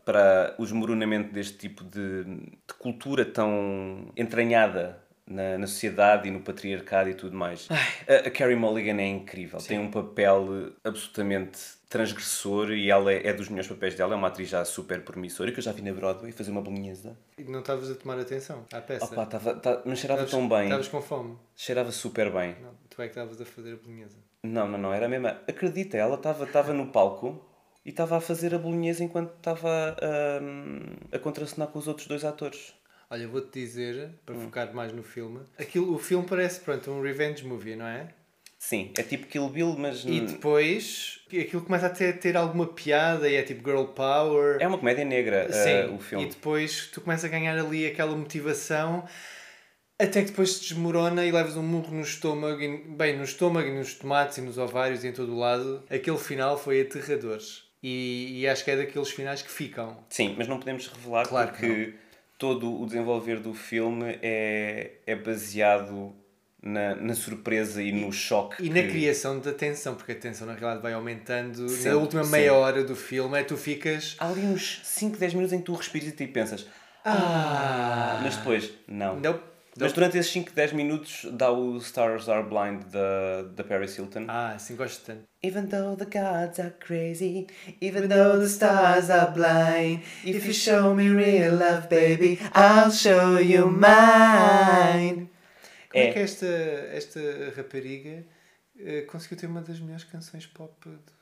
para o desmoronamento deste tipo de, de cultura tão entranhada na, na sociedade e no patriarcado e tudo mais. A, a Carrie Mulligan é incrível, tem um papel absolutamente transgressor e ela é, é dos melhores papéis dela, é uma atriz já super promissora que eu já vi na Broadway fazer uma bolonhesa. E não estavas a tomar atenção à peça. Opa, tava, tá- mas cheirava Estavas- tão bem, Estavas com fome. cheirava super bem. Não, tu é que estavas a fazer a bolonhesa. Não, não, não, era a mesma. Acredita, ela estava no palco e estava a fazer a bolonhesa enquanto estava hum, a contracenar com os outros dois atores. Olha, vou-te dizer, para Hum. focar mais no filme, aquilo, o filme parece, pronto, um revenge movie, não é? Sim, é tipo Kill Bill, mas E depois, aquilo começa a ter, ter alguma piada e é tipo girl power. é uma comédia negra uh, Sim, o filme. e depois tu começas a ganhar ali aquela motivação até que depois se desmorona e levas um murro no estômago, e, bem, no estômago e nos tomates e nos ovários e em todo o lado. Aquele final foi aterrador. E, e acho que é daqueles finais que ficam. Sim, mas não podemos revelar Claro que porque todo o desenvolver do filme é, é baseado na, na surpresa e no choque. E na que- criação da tensão, porque a tensão na realidade vai aumentando. Sim, na última sim. meia hora do filme é tu ficas. Há ali uns 5, 10 minutos em que tu respiras e tu pensas, Ah! mas depois, não. Nope. Mas durante esses 5, 10 minutos dá o Stars Are Blind da, da Paris Hilton. Ah, sim, gosto tanto. Even though the gods are crazy, even though the stars are blind, if you show me real love, baby, I'll show you mine. Como é, É. que esta, esta rapariga eh, conseguiu ter uma das melhores canções pop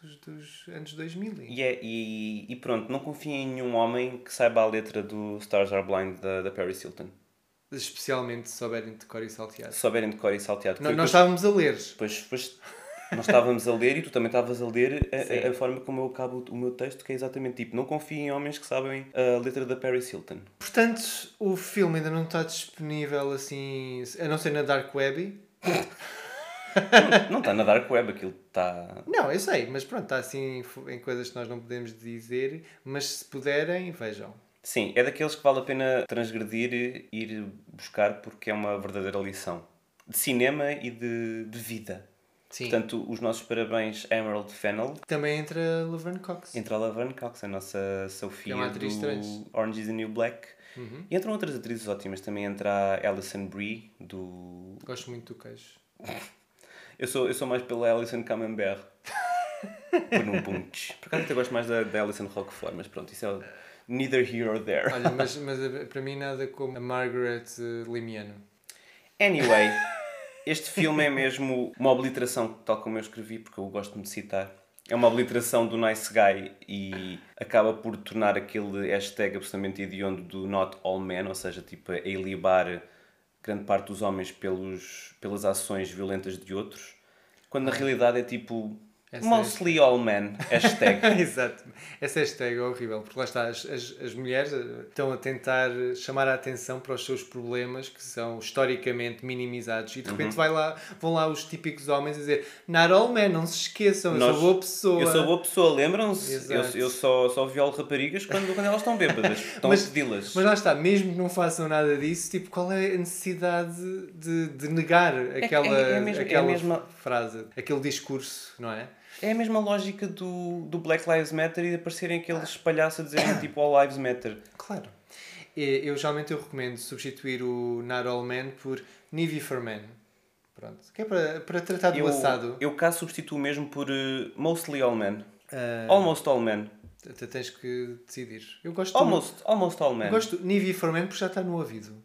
dos, dos anos 2000? E, é- e, e pronto, não confio em nenhum homem que saiba a letra do Stars Are Blind da, da Paris Hilton. Especialmente se souberem de cor e salteado. Se souberem de cor e salteado. Não, nós estávamos a ler. Depois, depois nós estávamos a ler e tu também estavas a ler a, a, a forma como eu acabo o meu texto, que é exatamente tipo, não confio em homens que sabem a letra da Paris Hilton. Portanto, o filme ainda não está disponível assim, a não ser na Dark Web. Não está na Dark Web, aquilo está. Não, eu sei, mas pronto, está assim em coisas que nós não podemos dizer. Mas se puderem, vejam. Sim, é daqueles que vale a pena transgredir e ir buscar porque é uma verdadeira lição de cinema e de, de vida. Sim. Portanto, os nossos parabéns a Emerald Fennell. Também entra Laverne Cox. Entre a Laverne Cox, a nossa Sophia É do trans. Orange is the New Black. E entram outras atrizes ótimas. Também entra a Alison Brie, do... Gosto muito do queijo. Eu sou, eu sou mais pela Alison Camembert. Por um punch. Por acaso até gosto mais da, da Alison Roquefort, mas pronto, isso é neither here or there. Olha, mas, mas eh, para mim nada como a Margaret eh, Limiano. Anyway, este filme é mesmo uma obliteração, tal como eu escrevi, porque eu gosto de citar. É uma obliteração do nice guy e acaba por tornar aquele hashtag absolutamente hediondo do not all men, ou seja, tipo, a ilibar grande parte dos homens pelos, pelas ações violentas de outros, quando na realidade é tipo Essa mostly all men, hashtag. Exato. Essa hashtag é horrível, porque lá está, as, as, as mulheres eh, estão a tentar chamar a atenção para os seus problemas que são historicamente minimizados e de repente Uhum. vai lá, vão lá os típicos homens a dizer not all men, não se esqueçam, eu Nós- sou boa pessoa. Eu sou boa pessoa, lembram-se? Eu, eu só, só violo raparigas quando, quando elas estão bêbadas. Estão Mas- pedi-las. Mas lá está, mesmo que não façam nada disso, tipo, qual é a necessidade de, de negar aquela, é- é mesmo- é aquela mesma- frase, aquele discurso, não é? É a mesma lógica do, do Black Lives Matter e de aparecerem aqueles palhaços a dizerem tipo All Lives Matter. Claro. E Eu geralmente eu recomendo substituir o Not All Men por Navy for Men. Pronto. Que é para, para tratar do Eu, assado. eu cá substituo mesmo por eh, Mostly All Men. Ah, Almost All Men. até tens que decidir. Eu gosto Almost, almost All do, Men. gosto do Navy for Men porque já está no ouvido.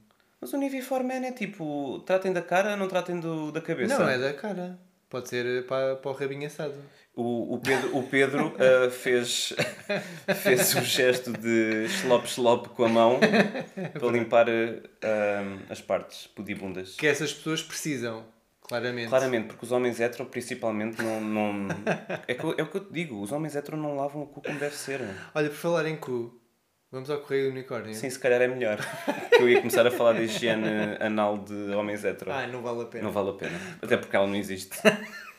Mas o Navy for Men é tipo, tratem da cara, não tratem do, da cabeça. Não, é da cara. Pode ser eh, para, para o rabinho assado. O, o Pedro, o Pedro eh, fez, fez o gesto de slop slop com a mão para limpar ah, as partes pudibundas. Que essas pessoas precisam, claramente. Claramente, porque os homens hetero principalmente não. não... É, que, é o que eu te digo, os homens hetero não lavam o cu como deve ser. Olha, por falar em cu, vamos ao Correio do Unicórnio. Sim, se calhar é melhor. Que eu ia começar a falar de higiene anal de homens hetero. Ah, não vale a pena. Não vale a pena. Até porque ela não existe.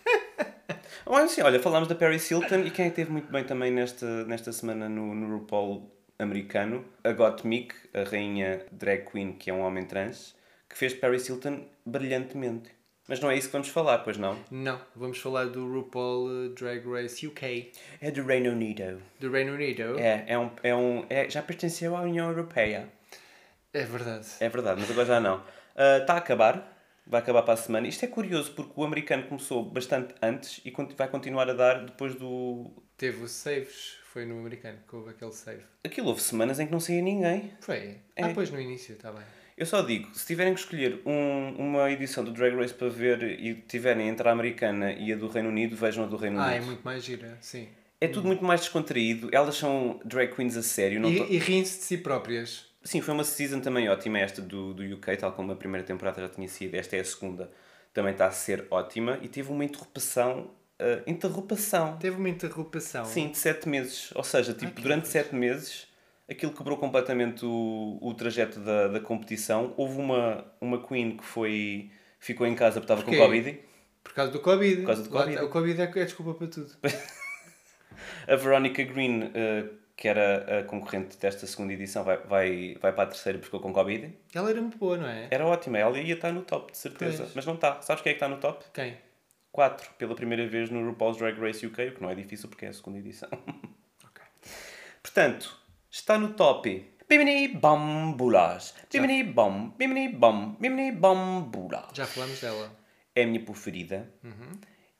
Olha, sim, olha, falámos da Paris Hilton e quem é esteve muito bem também nesta, nesta semana no, no RuPaul americano, a Gottmik, a rainha drag queen, que é um homem trans, que fez Paris Hilton brilhantemente. Mas não é isso que vamos falar, pois não? Não, vamos falar do RuPaul eh, Drag Race UK, É do Reino Unido. do Reino Unido. É, é um, é um, é, já pertenceu à União Europeia. É verdade. É verdade, mas agora já não. Está a acabar, vai acabar para a semana. Isto é curioso porque o americano começou bastante antes e vai continuar a dar depois do. Teve os saves, foi no americano que houve aquele save. Aquilo houve semanas em que não saía ninguém. Foi? É. Ah, pois no início, está bem. Eu só digo, se tiverem que escolher um- uma edição do Drag Race para ver e tiverem entre a americana e a do Reino Unido, vejam a do Reino Ah, é Unido. muito mais gira, sim. É tudo muito mais descontraído, elas são drag queens a sério. Não E, e riem-se de si próprias. Sim, foi uma season também ótima esta do, do UK, tal como a primeira temporada já tinha sido, esta é a segunda, também está a ser ótima e teve uma interrupção, ah, interrupção, Teve uma interrupção. sim, de sete meses, ou seja, tipo, durante sete meses aquilo quebrou completamente o, o trajeto da, da competição, houve uma, uma queen que foi, ficou em casa porque estava com? Covid, Por causa do Covid. Por causa do Covid. O Covid é, é desculpa para tudo. a Veronica Green, ah, que era a concorrente desta segunda edição, vai, vai, vai para a terceira porque ficou com Covid, Ela era muito boa, não é? era ótima, ela ia estar no top, de certeza, Pois. mas não está, sabes quem é que está no top? Quem? 4 pela primeira vez no RuPaul's Drag Race UK, o que não é difícil porque é a segunda edição. Portanto, está no top. Bimini Bambulas. Bimini Bam, Bimini Bam, Bimini Bambula. Já falámos dela. É a minha preferida.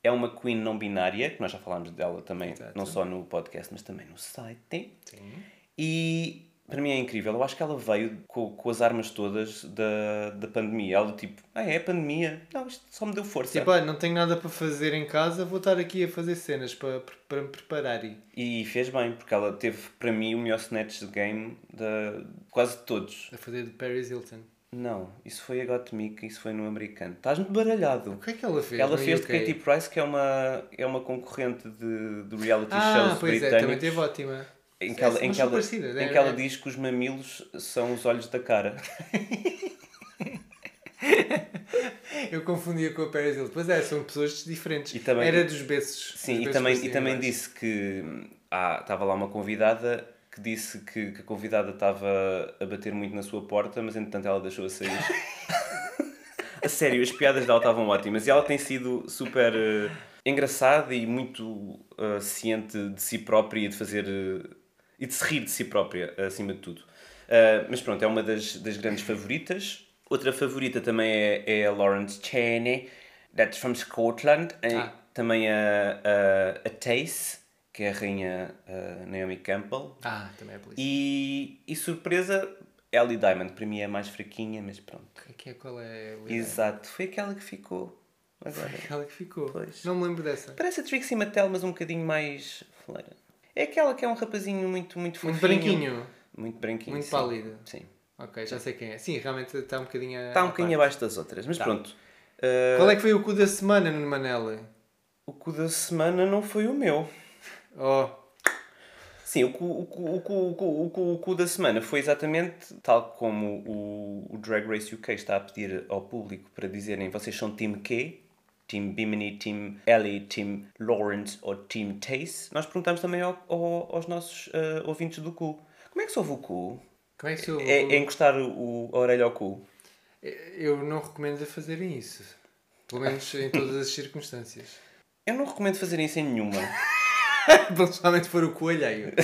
É uma queen não binária, que nós já falámos dela também, Exato. não só no podcast, mas também no site. Sim. E para mim é incrível. Eu acho que ela veio com, com as armas todas da, da pandemia. Ela tipo, ah é, pandemia? Não, isto só me deu força. Tipo, olha, não tenho nada para fazer em casa, vou estar aqui a fazer cenas para, para me preparar. E... E fez bem, porque ela teve para mim o melhor snatch de game de quase todos. A fazer de Paris Hilton. Não, isso foi a Gottmik, isso foi no americano. Estás muito baralhado. O que é que ela fez? Ela fez de? Katie Price, que é uma, é uma concorrente de, de reality Ah, shows pois é, também britânicos. teve ótima. em que ela, Sim, em que ela, parecidas, em é- que ela é- diz que os mamilos são os olhos da cara. Eu confundia com a Paris Hilton. Pois é, são pessoas diferentes. Também- Era dos beijos. Sim, dos e beijos também, e também disse que ah, estava lá uma convidada que disse que, que a convidada estava a bater muito na sua porta, mas entretanto ela deixou-a sair. a sério, as piadas dela estavam ótimas e ela tem sido super eh, engraçada e muito eh, ciente de si própria e de fazer. eh, e de se rir de si própria, acima de tudo. Uh, mas pronto, é uma das, das grandes favoritas. Outra favorita também é, é a Lawrence Cheney, that's from Scotland. Ah. Também a, a, a Tace, que é a rainha uh, Naomi Campbell. Ah, também é polícia. E, e surpresa, Ellie Diamond. Para mim é mais fraquinha, mas pronto. Que é, qual é a? Exato, foi aquela que ficou. Agora. Aquela que ficou. Pois. Não me lembro dessa. Parece a Trixie Mattel, mas um bocadinho mais fleira. É aquela que é um rapazinho muito, muito fofinho. Muito branquinho. Muito branquinho. Muito sim. pálido. Sim. Ok, já sei quem é. Sim, realmente está um bocadinho. Está um bocadinho abaixo das outras. Mas Tá. pronto. Uh, Qual é que foi o cu da semana no Manela? O cu da semana não foi o meu. Oh, Sim, o cu, o cu, o cu, o cu, o cu, o cu da semana foi exatamente tal como o, o Drag Race UK está a pedir ao público para dizerem vocês são time Q, Team Bimini, Team Ellie, Team Lawrence ou Team Tace. Nós perguntamos também ao- ao- aos nossos uh, ouvintes do cu. Como é que se ouve o cu? como é que se eu. É, é encostar o, a orelha ao cu. Eu não recomendo a fazerem isso. Pelo menos em todas as circunstâncias. Eu não recomendo fazer isso em nenhuma. Principalmente for o cu alheio.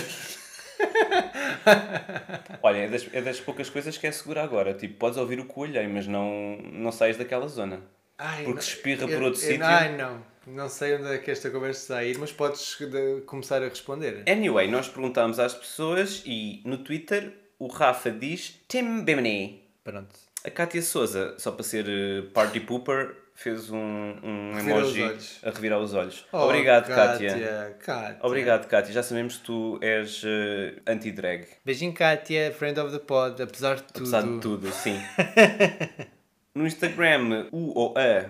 Olha, é das, é das poucas coisas que é segura agora. Tipo, podes ouvir o cu alheio, mas não, não sais daquela zona. Ai, Porque se espirra eu- por outro eu- sítio. Ai, não. Não sei onde é que esta conversa está a ir, mas podes de- começar a responder. Anyway, nós perguntámos às pessoas e no Twitter o Rafa diz Tim Bimini. Pronto. A Kátia Souza, só para ser eh, party pooper, fez um, um emoji a revirar os olhos. Oh, Obrigado, Kátia. Obrigado, Kátia. Já sabemos que tu és eh, anti-drag. Beijinho, Kátia, friend of the pod, apesar de tudo. Apesar de tudo, sim. no Instagram, o ou a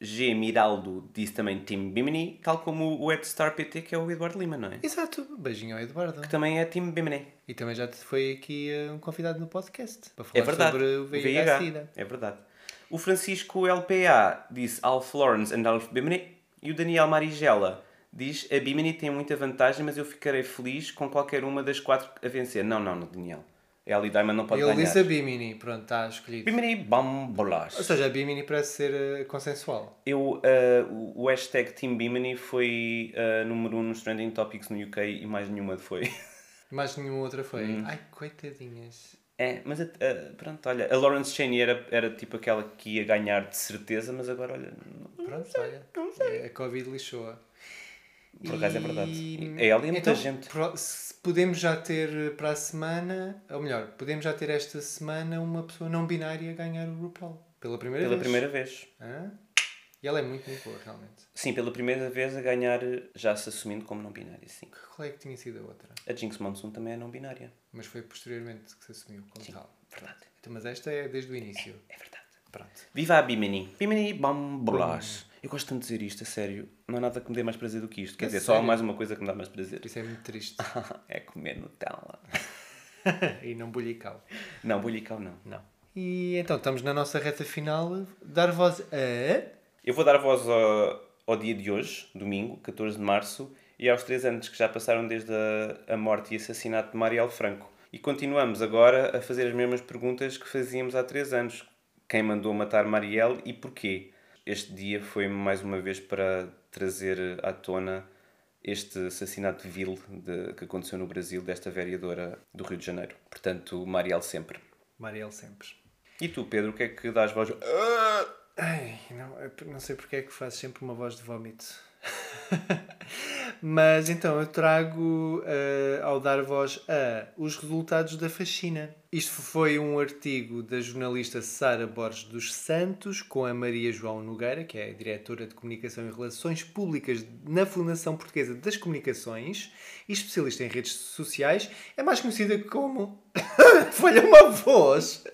G Miraldo disse também Tim Bimini, tal como o Edstar PT, que é o Eduardo Lima, não é? Exato. Beijinho ao Eduardo. Que também é Tim Bimini. E também já te foi aqui eh, um convidado no podcast para É falar verdade. sobre o VIH-Sida. É verdade. O Francisco LPA disse Alf Lawrence and Alf Bimini. E o Daniel Marigela diz a Bimini tem muita vantagem, mas eu ficarei feliz com qualquer uma das quatro a vencer. Não, não, não Daniel. Ellie Diamond não pode Ele ganhar. disse a Bimini, pronto, está escolhido. Bimini Bambolas. Ou seja, a Bimini parece ser eh, consensual. Eu, uh, o- hashtag Team Bimini foi uh, número 1 um nos Trending Topics no UK e mais nenhuma foi. Mais nenhuma outra foi. Hum. Ai, coitadinhas. É, mas a- a- pronto, olha, a Lawrence Cheney era, era tipo aquela que ia ganhar de certeza, mas agora, olha, não- Pronto, olha. A Covid lixou-a. por acaso é verdade. E- É ela e muita Então, gente. podemos já ter eh, para a semana, ou melhor, podemos já ter esta semana uma pessoa não binária a ganhar o RuPaul. Pela primeira Pela vez. primeira vez. Hã? E ela é muito, muito boa, realmente. Sim, pela primeira vez a ganhar, já se assumindo como não binária, sim. Qual é que tinha sido a outra? A Jinx Monsoon também é não binária. Mas foi posteriormente que se assumiu como tal. Verdade. Então, mas esta é desde o início. É verdade. Pronto. Viva a Bimini. Bimini Bambolas. Eu gosto tanto de dizer isto, a sério. Não há nada que me dê mais prazer do que isto. Quer A dizer, só há sério? mais uma coisa que me dá mais prazer. Isso é muito triste. é comer Nutella. e não bullical. Não, bolhicão não. Não. E então, estamos na nossa reta final. Dar voz a... Eu vou dar voz ao, ao dia de hoje, domingo, 14 de março, e aos três anos que já passaram desde a, a morte e assassinato de Marielle Franco. E continuamos agora a fazer as mesmas perguntas que fazíamos há três anos. Quem mandou matar Marielle e porquê? Este dia foi mais uma vez para trazer à tona este assassinato vil de- que aconteceu no Brasil desta vereadora do Rio de Janeiro. Portanto, Marielle sempre. Marielle sempre. E tu, Pedro, o que é que dás voz? Ah! Ai, não, não sei porque é que fazes sempre uma voz de vómito. Mas então eu trago eh, ao dar voz a os resultados da faxina. Isto foi um artigo da jornalista Sara Borges dos Santos com a Maria João Nogueira, que é a diretora de Comunicação e Relações Públicas na Fundação Portuguesa das Comunicações e especialista em redes sociais. É mais conhecida como. Falha uma voz!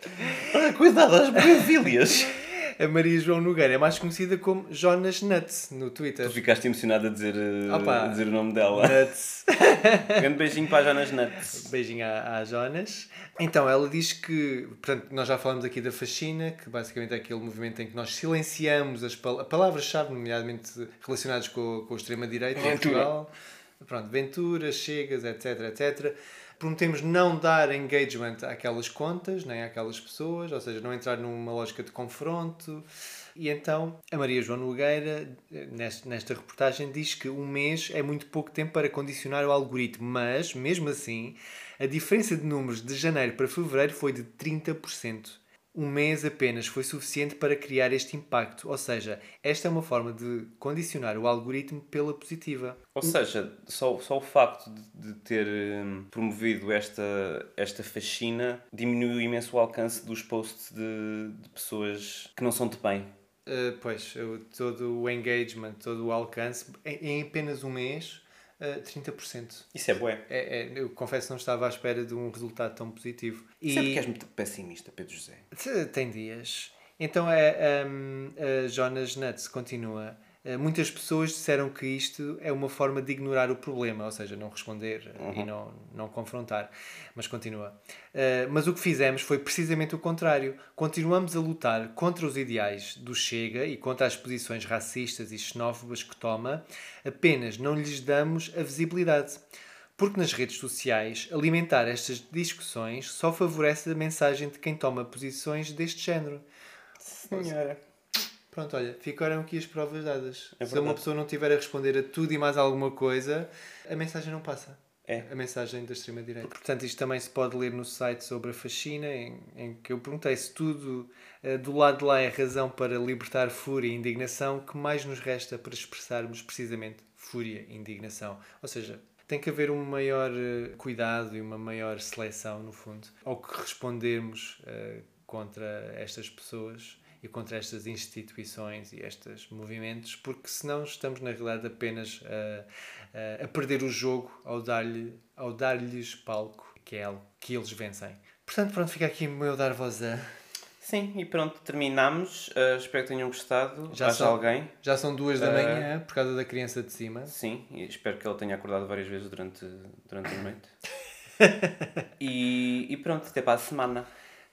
Cuidado às biovílias! A Maria João Nogueira é mais conhecida como Jonas Nuts no Twitter. Tu ficaste emocionado a dizer, eh, Opa. a dizer o nome dela. Nuts. Grande beijinho para a Jonas Nuts. Beijinho à, à Jonas. Então, ela diz que, portanto, nós já falamos aqui da fascina, que basicamente é aquele movimento em que nós silenciamos as pal- palavras-chave, nomeadamente relacionadas com, com a extrema-direita em Ventura. Portugal. Pronto, Ventura, Chegas, etc, etc. prometemos não dar engagement àquelas contas, nem àquelas pessoas, ou seja, não entrar numa lógica de confronto. E então a Maria João Nogueira, nesta, reportagem, diz que um mês é muito pouco tempo para condicionar o algoritmo, mas, mesmo assim, a diferença de números de janeiro para fevereiro foi de 30%. Um mês apenas foi suficiente para criar este impacto, ou seja, esta é uma forma de condicionar o algoritmo pela positiva. Ou seja, só, só o facto de, de ter hum, promovido esta, esta fascina diminuiu imenso o alcance dos posts de, de pessoas que não são de bem. Uh, pois, todo o engagement, todo o alcance, em, em apenas um mês, uh, 30%. Isso é bué. É, é, eu confesso que não estava à espera de um resultado tão positivo. E Sempre que és muito pessimista, Pedro José. Te- tem dias. Então é, um, a Jonas Nuts continua. Uh, muitas pessoas disseram que isto é uma forma de ignorar o problema, ou seja, não responder uh, e não, não confrontar. Mas continua. Uh, mas o que fizemos foi precisamente o contrário. Continuamos a lutar contra os ideais do Chega e contra as posições racistas e xenófobas que toma, apenas não lhes damos a visibilidade. Porque nas redes sociais, alimentar estas discussões só favorece a mensagem de quem toma posições deste género. Senhora. Pronto, olha, ficaram aqui as provas dadas. É Se uma pessoa não tiver a responder a tudo e mais alguma coisa, a mensagem não passa. É. A mensagem da extrema-direita. Portanto, isto também se pode ler no site sobre a fascina, em, em que eu perguntei se tudo eh, do lado de lá é razão para libertar fúria e indignação, que mais nos resta para expressarmos precisamente fúria e indignação. Ou seja, tem que haver um maior eh, cuidado e uma maior seleção, no fundo, ao que respondermos eh, contra estas pessoas e contra estas instituições e estes movimentos, porque senão estamos na realidade apenas a, a, perder o jogo ao dar-lhe ao dar-lhes palco, que é algo que eles vencem. Portanto, pronto, fica aqui o meu dar voz a. Sim, e pronto, terminamos. Uh, espero que tenham gostado. Já Haja são. alguém. Já são duas da Eh, manhã por causa da criança de cima. Sim, e espero que ele tenha acordado várias vezes durante, durante a noite. e, e pronto, até para a semana.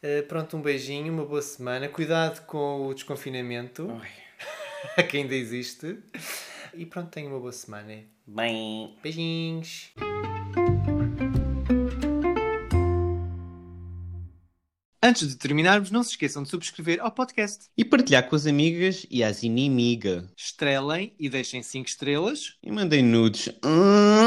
Uh, pronto, um beijinho, uma boa semana. Cuidado com o desconfinamento, Ai. que ainda existe. E pronto, tenha uma boa semana. Bem. Beijinhos. Antes de terminarmos, não se esqueçam de subscrever ao podcast. E partilhar com as amigas e as inimigas. Estrelem e deixem 5 estrelas. E mandem nudes. Hum.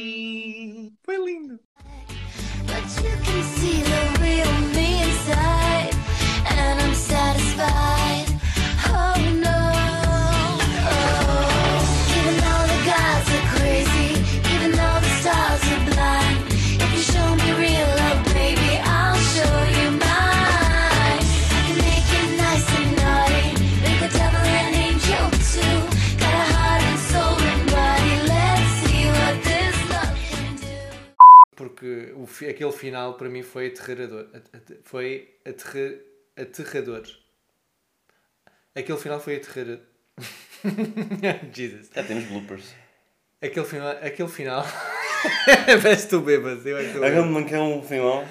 Aquele final para mim foi aterrador. At- at- Foi aterra, aterrador. Aquele final foi aterrador. Jesus. Já temos bloopers. Aquele final. Aquele final. Parece que estou bêbado. Eu é que estou bêbado. Hagamos que é um final.